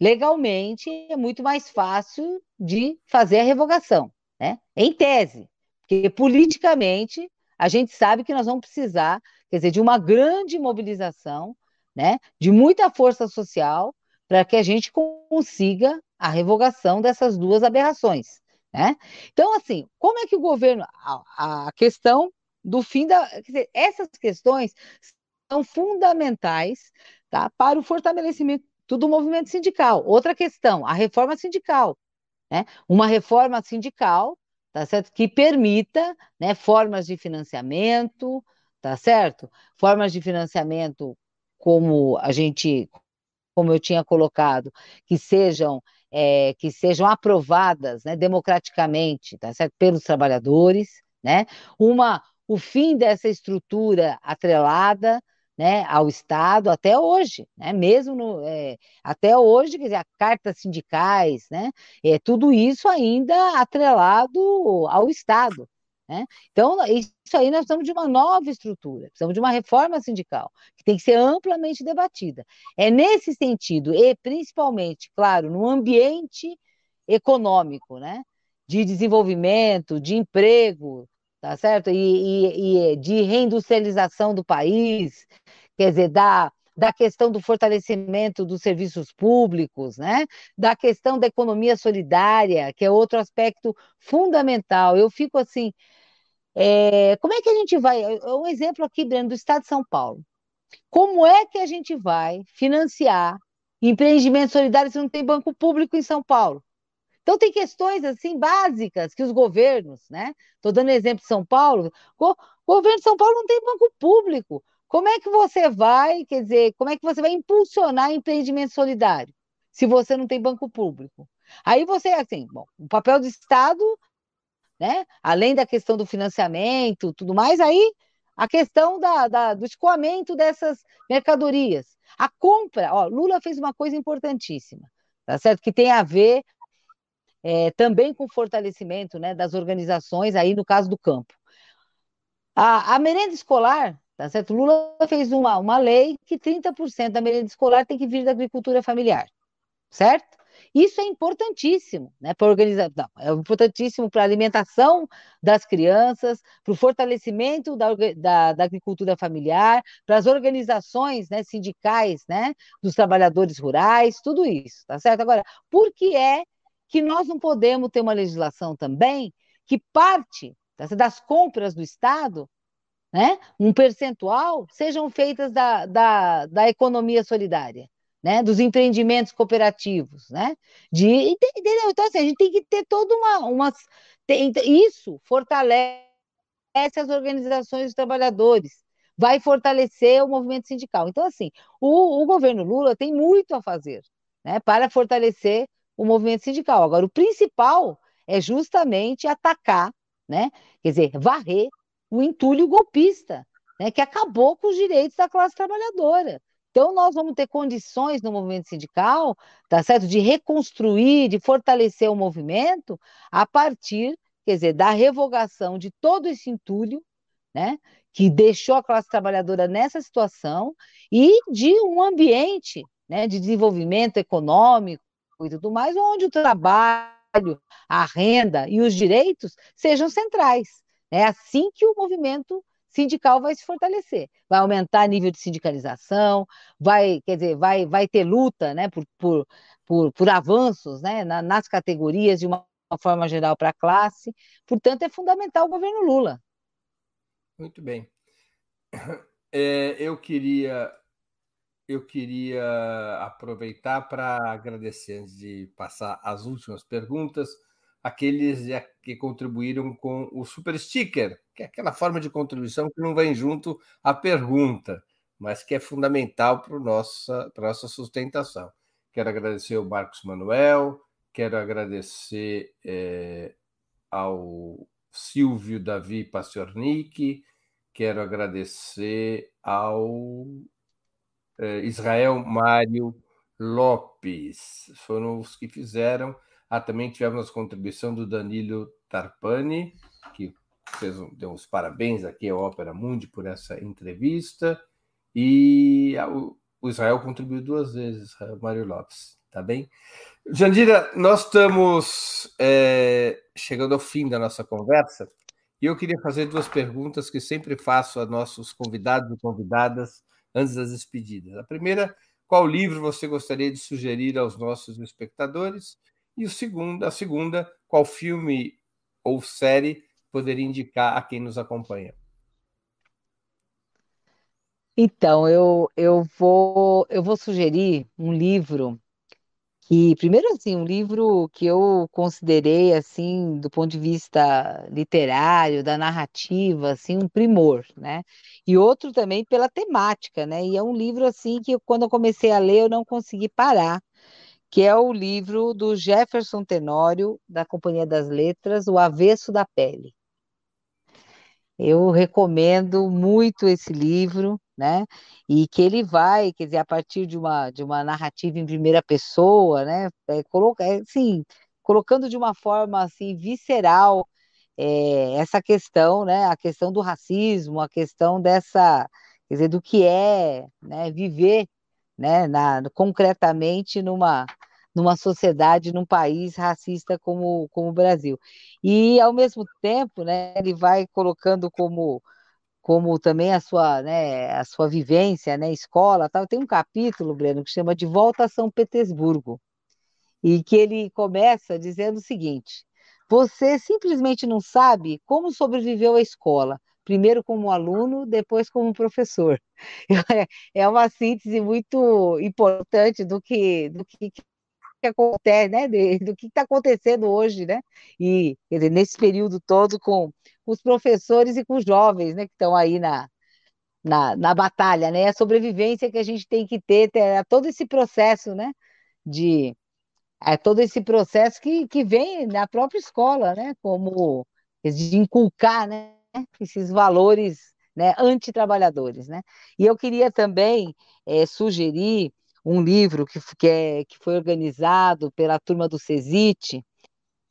legalmente é muito mais fácil de fazer a revogação, né? Em tese, porque politicamente a gente sabe que nós vamos precisar, quer dizer, de uma grande mobilização, né, de muita força social para que a gente consiga a revogação dessas duas aberrações, né? Então, assim, como é que o governo, a, a questão do fim da, dizer, essas questões são fundamentais, tá, para o fortalecimento do movimento sindical. Outra questão, a reforma sindical, né? Uma reforma sindical, tá certo? Que permita, né, formas de financiamento, tá certo? Formas de financiamento como a gente como eu tinha colocado, que sejam é, que sejam aprovadas né, democraticamente tá certo? pelos trabalhadores, né? Uma, o fim dessa estrutura atrelada né, ao Estado até hoje, né? Mesmo no, é, até hoje, quer dizer, a cartas sindicais, né? É, tudo isso ainda atrelado ao Estado. Né? Então, isso aí nós precisamos de uma nova estrutura, precisamos de uma reforma sindical, que tem que ser amplamente debatida. É nesse sentido, e principalmente, claro, no ambiente econômico, né? de desenvolvimento, de emprego, tá certo? E, e, e, de reindustrialização do país, quer dizer, da, da questão do fortalecimento dos serviços públicos, né? da questão da economia solidária, que é outro aspecto fundamental. Eu fico assim, é, como é que a gente vai? Um exemplo aqui, Breno, do Estado de São Paulo. Como é que a gente vai financiar empreendimentos solidários se não tem banco público em São Paulo? Então tem questões assim básicas que os governos, né? Estou dando exemplo de São Paulo. O governo de São Paulo não tem banco público. Como é que você vai, quer dizer, como é que você vai impulsionar empreendimento solidário se você não tem banco público? Aí você, assim, bom, o papel do Estado né? Além da questão do financiamento, tudo mais, aí a questão da, da, do escoamento dessas mercadorias. A compra, ó, Lula fez uma coisa importantíssima, tá certo? Que tem a ver é, também com o fortalecimento né, das organizações, aí no caso do campo. A, a merenda escolar, tá certo? Lula fez uma, uma lei que 30% da merenda escolar tem que vir da agricultura familiar, certo? Isso é importantíssimo, né? Para é importantíssimo para a alimentação das crianças, para o fortalecimento da, da, da, agricultura familiar, para as organizações né, sindicais né, dos trabalhadores rurais, tudo isso, tá certo? Agora, por que é que nós não podemos ter uma legislação também que parte tá, das compras do Estado né, um percentual, sejam feitas da, da, da economia solidária? Né, dos empreendimentos cooperativos, né, de, entendeu? Então, assim, a gente tem que ter toda uma, uma tem, isso fortalece as organizações dos trabalhadores, vai fortalecer o movimento sindical. Então, assim, o, o governo Lula tem muito a fazer, né, para fortalecer o movimento sindical. Agora, o principal é justamente atacar, né, quer dizer, varrer o entulho golpista, né, que acabou com os direitos da classe trabalhadora. Então, nós vamos ter condições no movimento sindical, tá certo? De reconstruir, de fortalecer o movimento a partir, quer dizer, da revogação de todo esse entulho, né? Que deixou a classe trabalhadora nessa situação e de um ambiente, né? De desenvolvimento econômico e tudo mais, onde o trabalho, a renda e os direitos sejam centrais. É assim que o movimento sindical vai se fortalecer, vai aumentar nível de sindicalização, vai, quer dizer, vai, vai ter luta, né, por, por, por, por avanços, né, na, nas categorias de uma, forma geral para a classe. Portanto, é fundamental o governo Lula. Muito bem. (coughs) É, eu queria eu queria aproveitar para agradecer antes de passar as últimas perguntas aqueles que contribuíram com o super sticker, que é aquela forma de contribuição que não vem junto à pergunta, mas que é fundamental para a nossa, para nossa sustentação. Quero agradecer ao Marcos Manuel, quero agradecer é, ao Silvio Davi Pastiornik, quero agradecer ao é, Israel Mário Lopes, foram os que fizeram ah, também tivemos a contribuição do Danilo Tarpani, que fez um, deu uns parabéns aqui à Ópera Mundi por essa entrevista. E o Israel contribuiu duas vezes, Mário Lopes, tá bem? Jandira, nós estamos é, chegando ao fim da nossa conversa e eu queria fazer duas perguntas que sempre faço a nossos convidados e convidadas antes das despedidas. A primeira, qual livro você gostaria de sugerir aos nossos espectadores? E o segundo, a segunda, qual filme ou série poderia indicar a quem nos acompanha? Então, eu, eu, vou, eu vou sugerir um livro que, primeiro assim, um livro que eu considerei, assim, do ponto de vista literário, da narrativa, assim, um primor, né? E outro também pela temática, né? E é um livro, assim, que quando eu comecei a ler, eu não consegui parar, que é o livro do Jefferson Tenório, da Companhia das Letras, O Avesso da Pele. Eu recomendo muito esse livro, né? E que ele vai, quer dizer, a partir de uma, de uma narrativa em primeira pessoa, né? É, coloca, é, colocando de uma forma assim visceral é, essa questão, né? A questão do racismo, a questão dessa, quer dizer, do que é, né? Viver né, na, concretamente numa, numa sociedade, num país racista como, como o Brasil. E, ao mesmo tempo, né, ele vai colocando como, como também a sua, né, a sua vivência, né, escola, tal. Tem um capítulo, Breno, que chama De Volta a São Petersburgo, e que ele começa dizendo o seguinte: você simplesmente não sabe como sobreviveu à escola, primeiro como aluno, depois como professor. (laughs) É uma síntese muito importante do que, do que, que acontece, né? do que está acontecendo hoje, né? E dizer, nesse período todo com os professores e com os jovens, né? Que estão aí na, na, na batalha, né? A sobrevivência que a gente tem que ter, ter todo esse processo, né? De é todo esse processo que, que vem na própria escola, né? Como de inculcar, né? esses valores né, antitrabalhadores. Né? E eu queria também é, sugerir um livro que, que, é, que foi organizado pela turma do CESIT,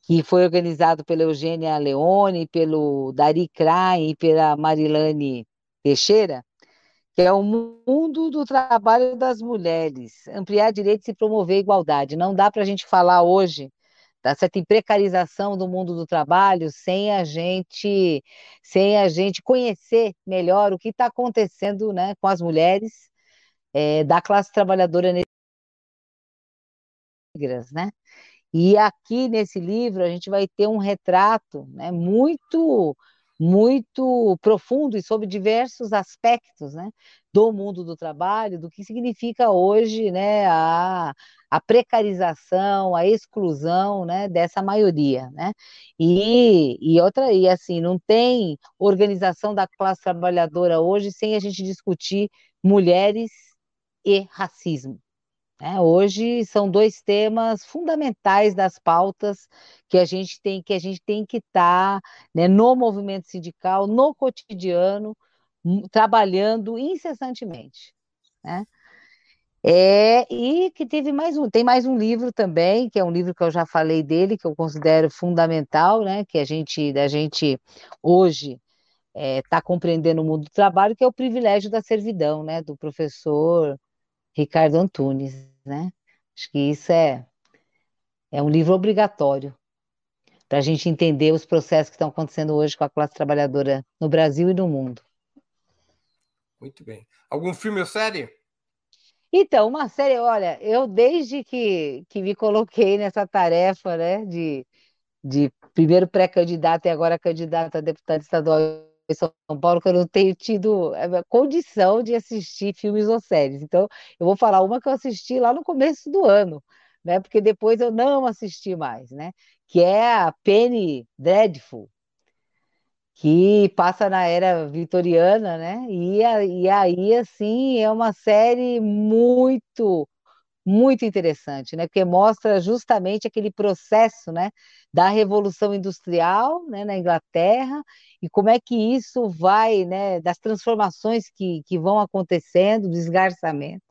que foi organizado pela Eugênia Leone, pelo Dari Krain e pela Marilane Teixeira, que é o mundo do trabalho das mulheres, ampliar direitos e promover igualdade. Não dá para a gente falar hoje da certa precarização do mundo do trabalho sem a gente sem a gente conhecer melhor o que está acontecendo né, com as mulheres é, da classe trabalhadora negras, né? E aqui nesse livro a gente vai ter um retrato né, muito muito profundo e sobre diversos aspectos né, do mundo do trabalho, do que significa hoje né, a, a precarização, a exclusão né, dessa maioria. Né? E, e outra, e assim, não tem organização da classe trabalhadora hoje sem a gente discutir mulheres e racismo. É, hoje são dois temas fundamentais das pautas que a gente tem que a gente tem que estar tá, né, no movimento sindical, no cotidiano, trabalhando incessantemente. Né? É, e que teve mais um, tem mais um livro também, que é um livro que eu já falei dele, que eu considero fundamental, né? Que a gente, a gente hoje está é, tá compreendendo o mundo do trabalho, que é o privilégio da servidão, né? Do professor Ricardo Antunes, né? Acho que isso é, é um livro obrigatório para a gente entender os processos que estão acontecendo hoje com a classe trabalhadora no Brasil e no mundo. Muito bem. Algum filme ou série? Então, uma série, olha, eu desde que, que me coloquei nessa tarefa, né, de, de primeiro pré-candidato e agora candidato a deputado estadual em São Paulo, que eu não tenho tido é, condição de assistir filmes ou séries. Então, eu vou falar uma que eu assisti lá no começo do ano, né, porque depois eu não assisti mais, né, que é a Penny Dreadful, que passa na era vitoriana, né? E, e aí, assim, é uma série muito, muito interessante, né? Porque mostra justamente aquele processo, né? Da Revolução Industrial, né? Na Inglaterra e como é que isso vai, né? Das transformações que, que vão acontecendo, do esgarçamento.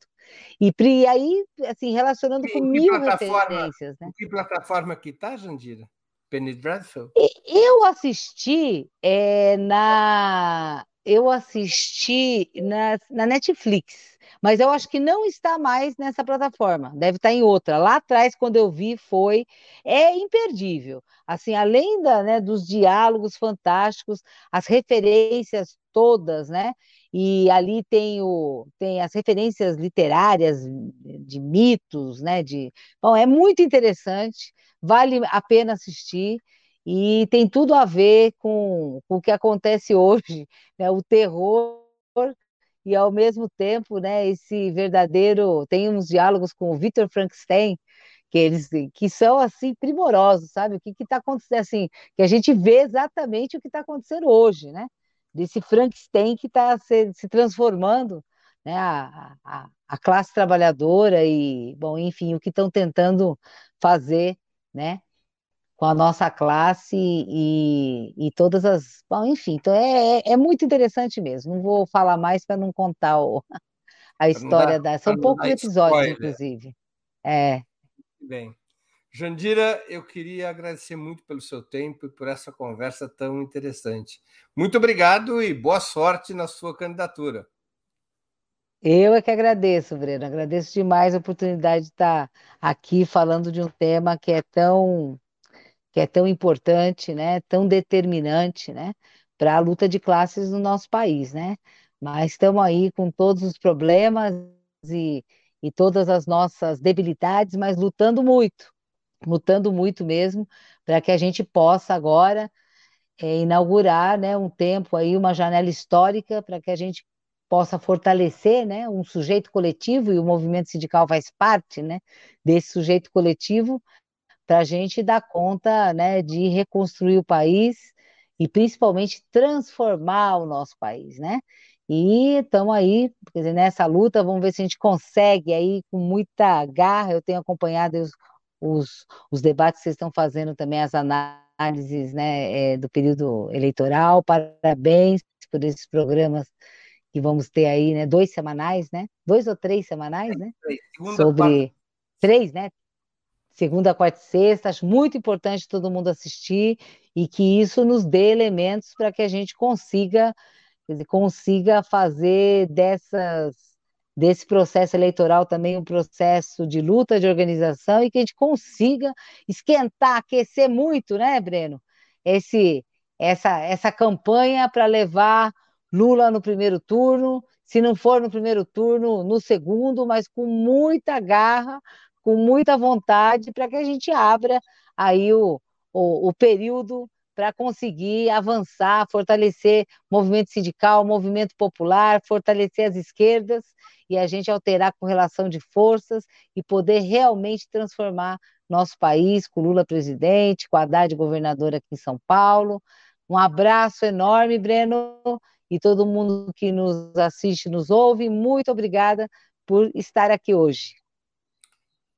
E, e aí, assim, relacionando com mil referências, né? que plataforma que está, Jandira? Penny Dreadful? Eu assisti é, na. Eu assisti na, na Netflix, mas eu acho que não está mais nessa plataforma, deve estar em outra. Lá atrás, quando eu vi, foi. É imperdível. Assim, além da, né, dos diálogos fantásticos, as referências todas, né? E ali tem, o, tem as referências literárias de mitos, né? De, bom, é muito interessante vale a pena assistir e tem tudo a ver com, o que acontece (laughs) hoje, né? o terror e ao mesmo tempo, né, esse verdadeiro tem uns diálogos com o Victor Frankenstein que eles que são assim primorosos, sabe? O que está acontecendo assim, que a gente vê exatamente o que está acontecendo hoje, né? Desse Frankenstein que está se, se transformando, né? A, a, a classe trabalhadora e, bom, enfim, o que estão tentando fazer né? Com a nossa classe e, e todas as. Bom, enfim, então é, é, é muito interessante mesmo. Não vou falar mais para não contar o, a história da. São poucos episódios, spoiler. inclusive. É. Bem. Jandira, eu queria agradecer muito pelo seu tempo e por essa conversa tão interessante. Muito obrigado e boa sorte na sua candidatura. Eu é que agradeço, Breno. Agradeço demais a oportunidade de estar aqui falando de um tema que é tão que é tão importante, né? Tão determinante, né? Para a luta de classes no nosso país, né? Mas estamos aí com todos os problemas e, e todas as nossas debilidades, mas lutando muito, lutando muito mesmo, para que a gente possa agora é, inaugurar, né, um tempo aí, uma janela histórica para que a gente possa fortalecer né, um sujeito coletivo, e o movimento sindical faz parte né, desse sujeito coletivo, para a gente dar conta né, de reconstruir o país e principalmente transformar o nosso país, né? E estamos aí, quer dizer, nessa luta, vamos ver se a gente consegue aí com muita garra. Eu tenho acompanhado os, os, os debates que vocês estão fazendo também, as análises né, é, do período eleitoral. Parabéns por esses programas que vamos ter aí, né? Dois semanais, né? Dois ou três semanais, né? Segunda, Sobre quarta. três, né? Segunda, quarta e sexta. Acho muito importante todo mundo assistir e que isso nos dê elementos para que a gente consiga dizer, consiga fazer dessas, desse processo eleitoral também um processo de luta de organização e que a gente consiga esquentar, aquecer muito, né, Breno? Esse, essa, essa campanha para levar Lula no primeiro turno, se não for no primeiro turno, no segundo, mas com muita garra, com muita vontade, para que a gente abra aí o, o, o período para conseguir avançar, fortalecer movimento sindical, movimento popular, fortalecer as esquerdas e a gente alterar com relação de forças e poder realmente transformar nosso país com Lula presidente, com Haddad governadora aqui em São Paulo. Um abraço enorme, Breno, e todo mundo que nos assiste, nos ouve. Muito obrigada por estar aqui hoje.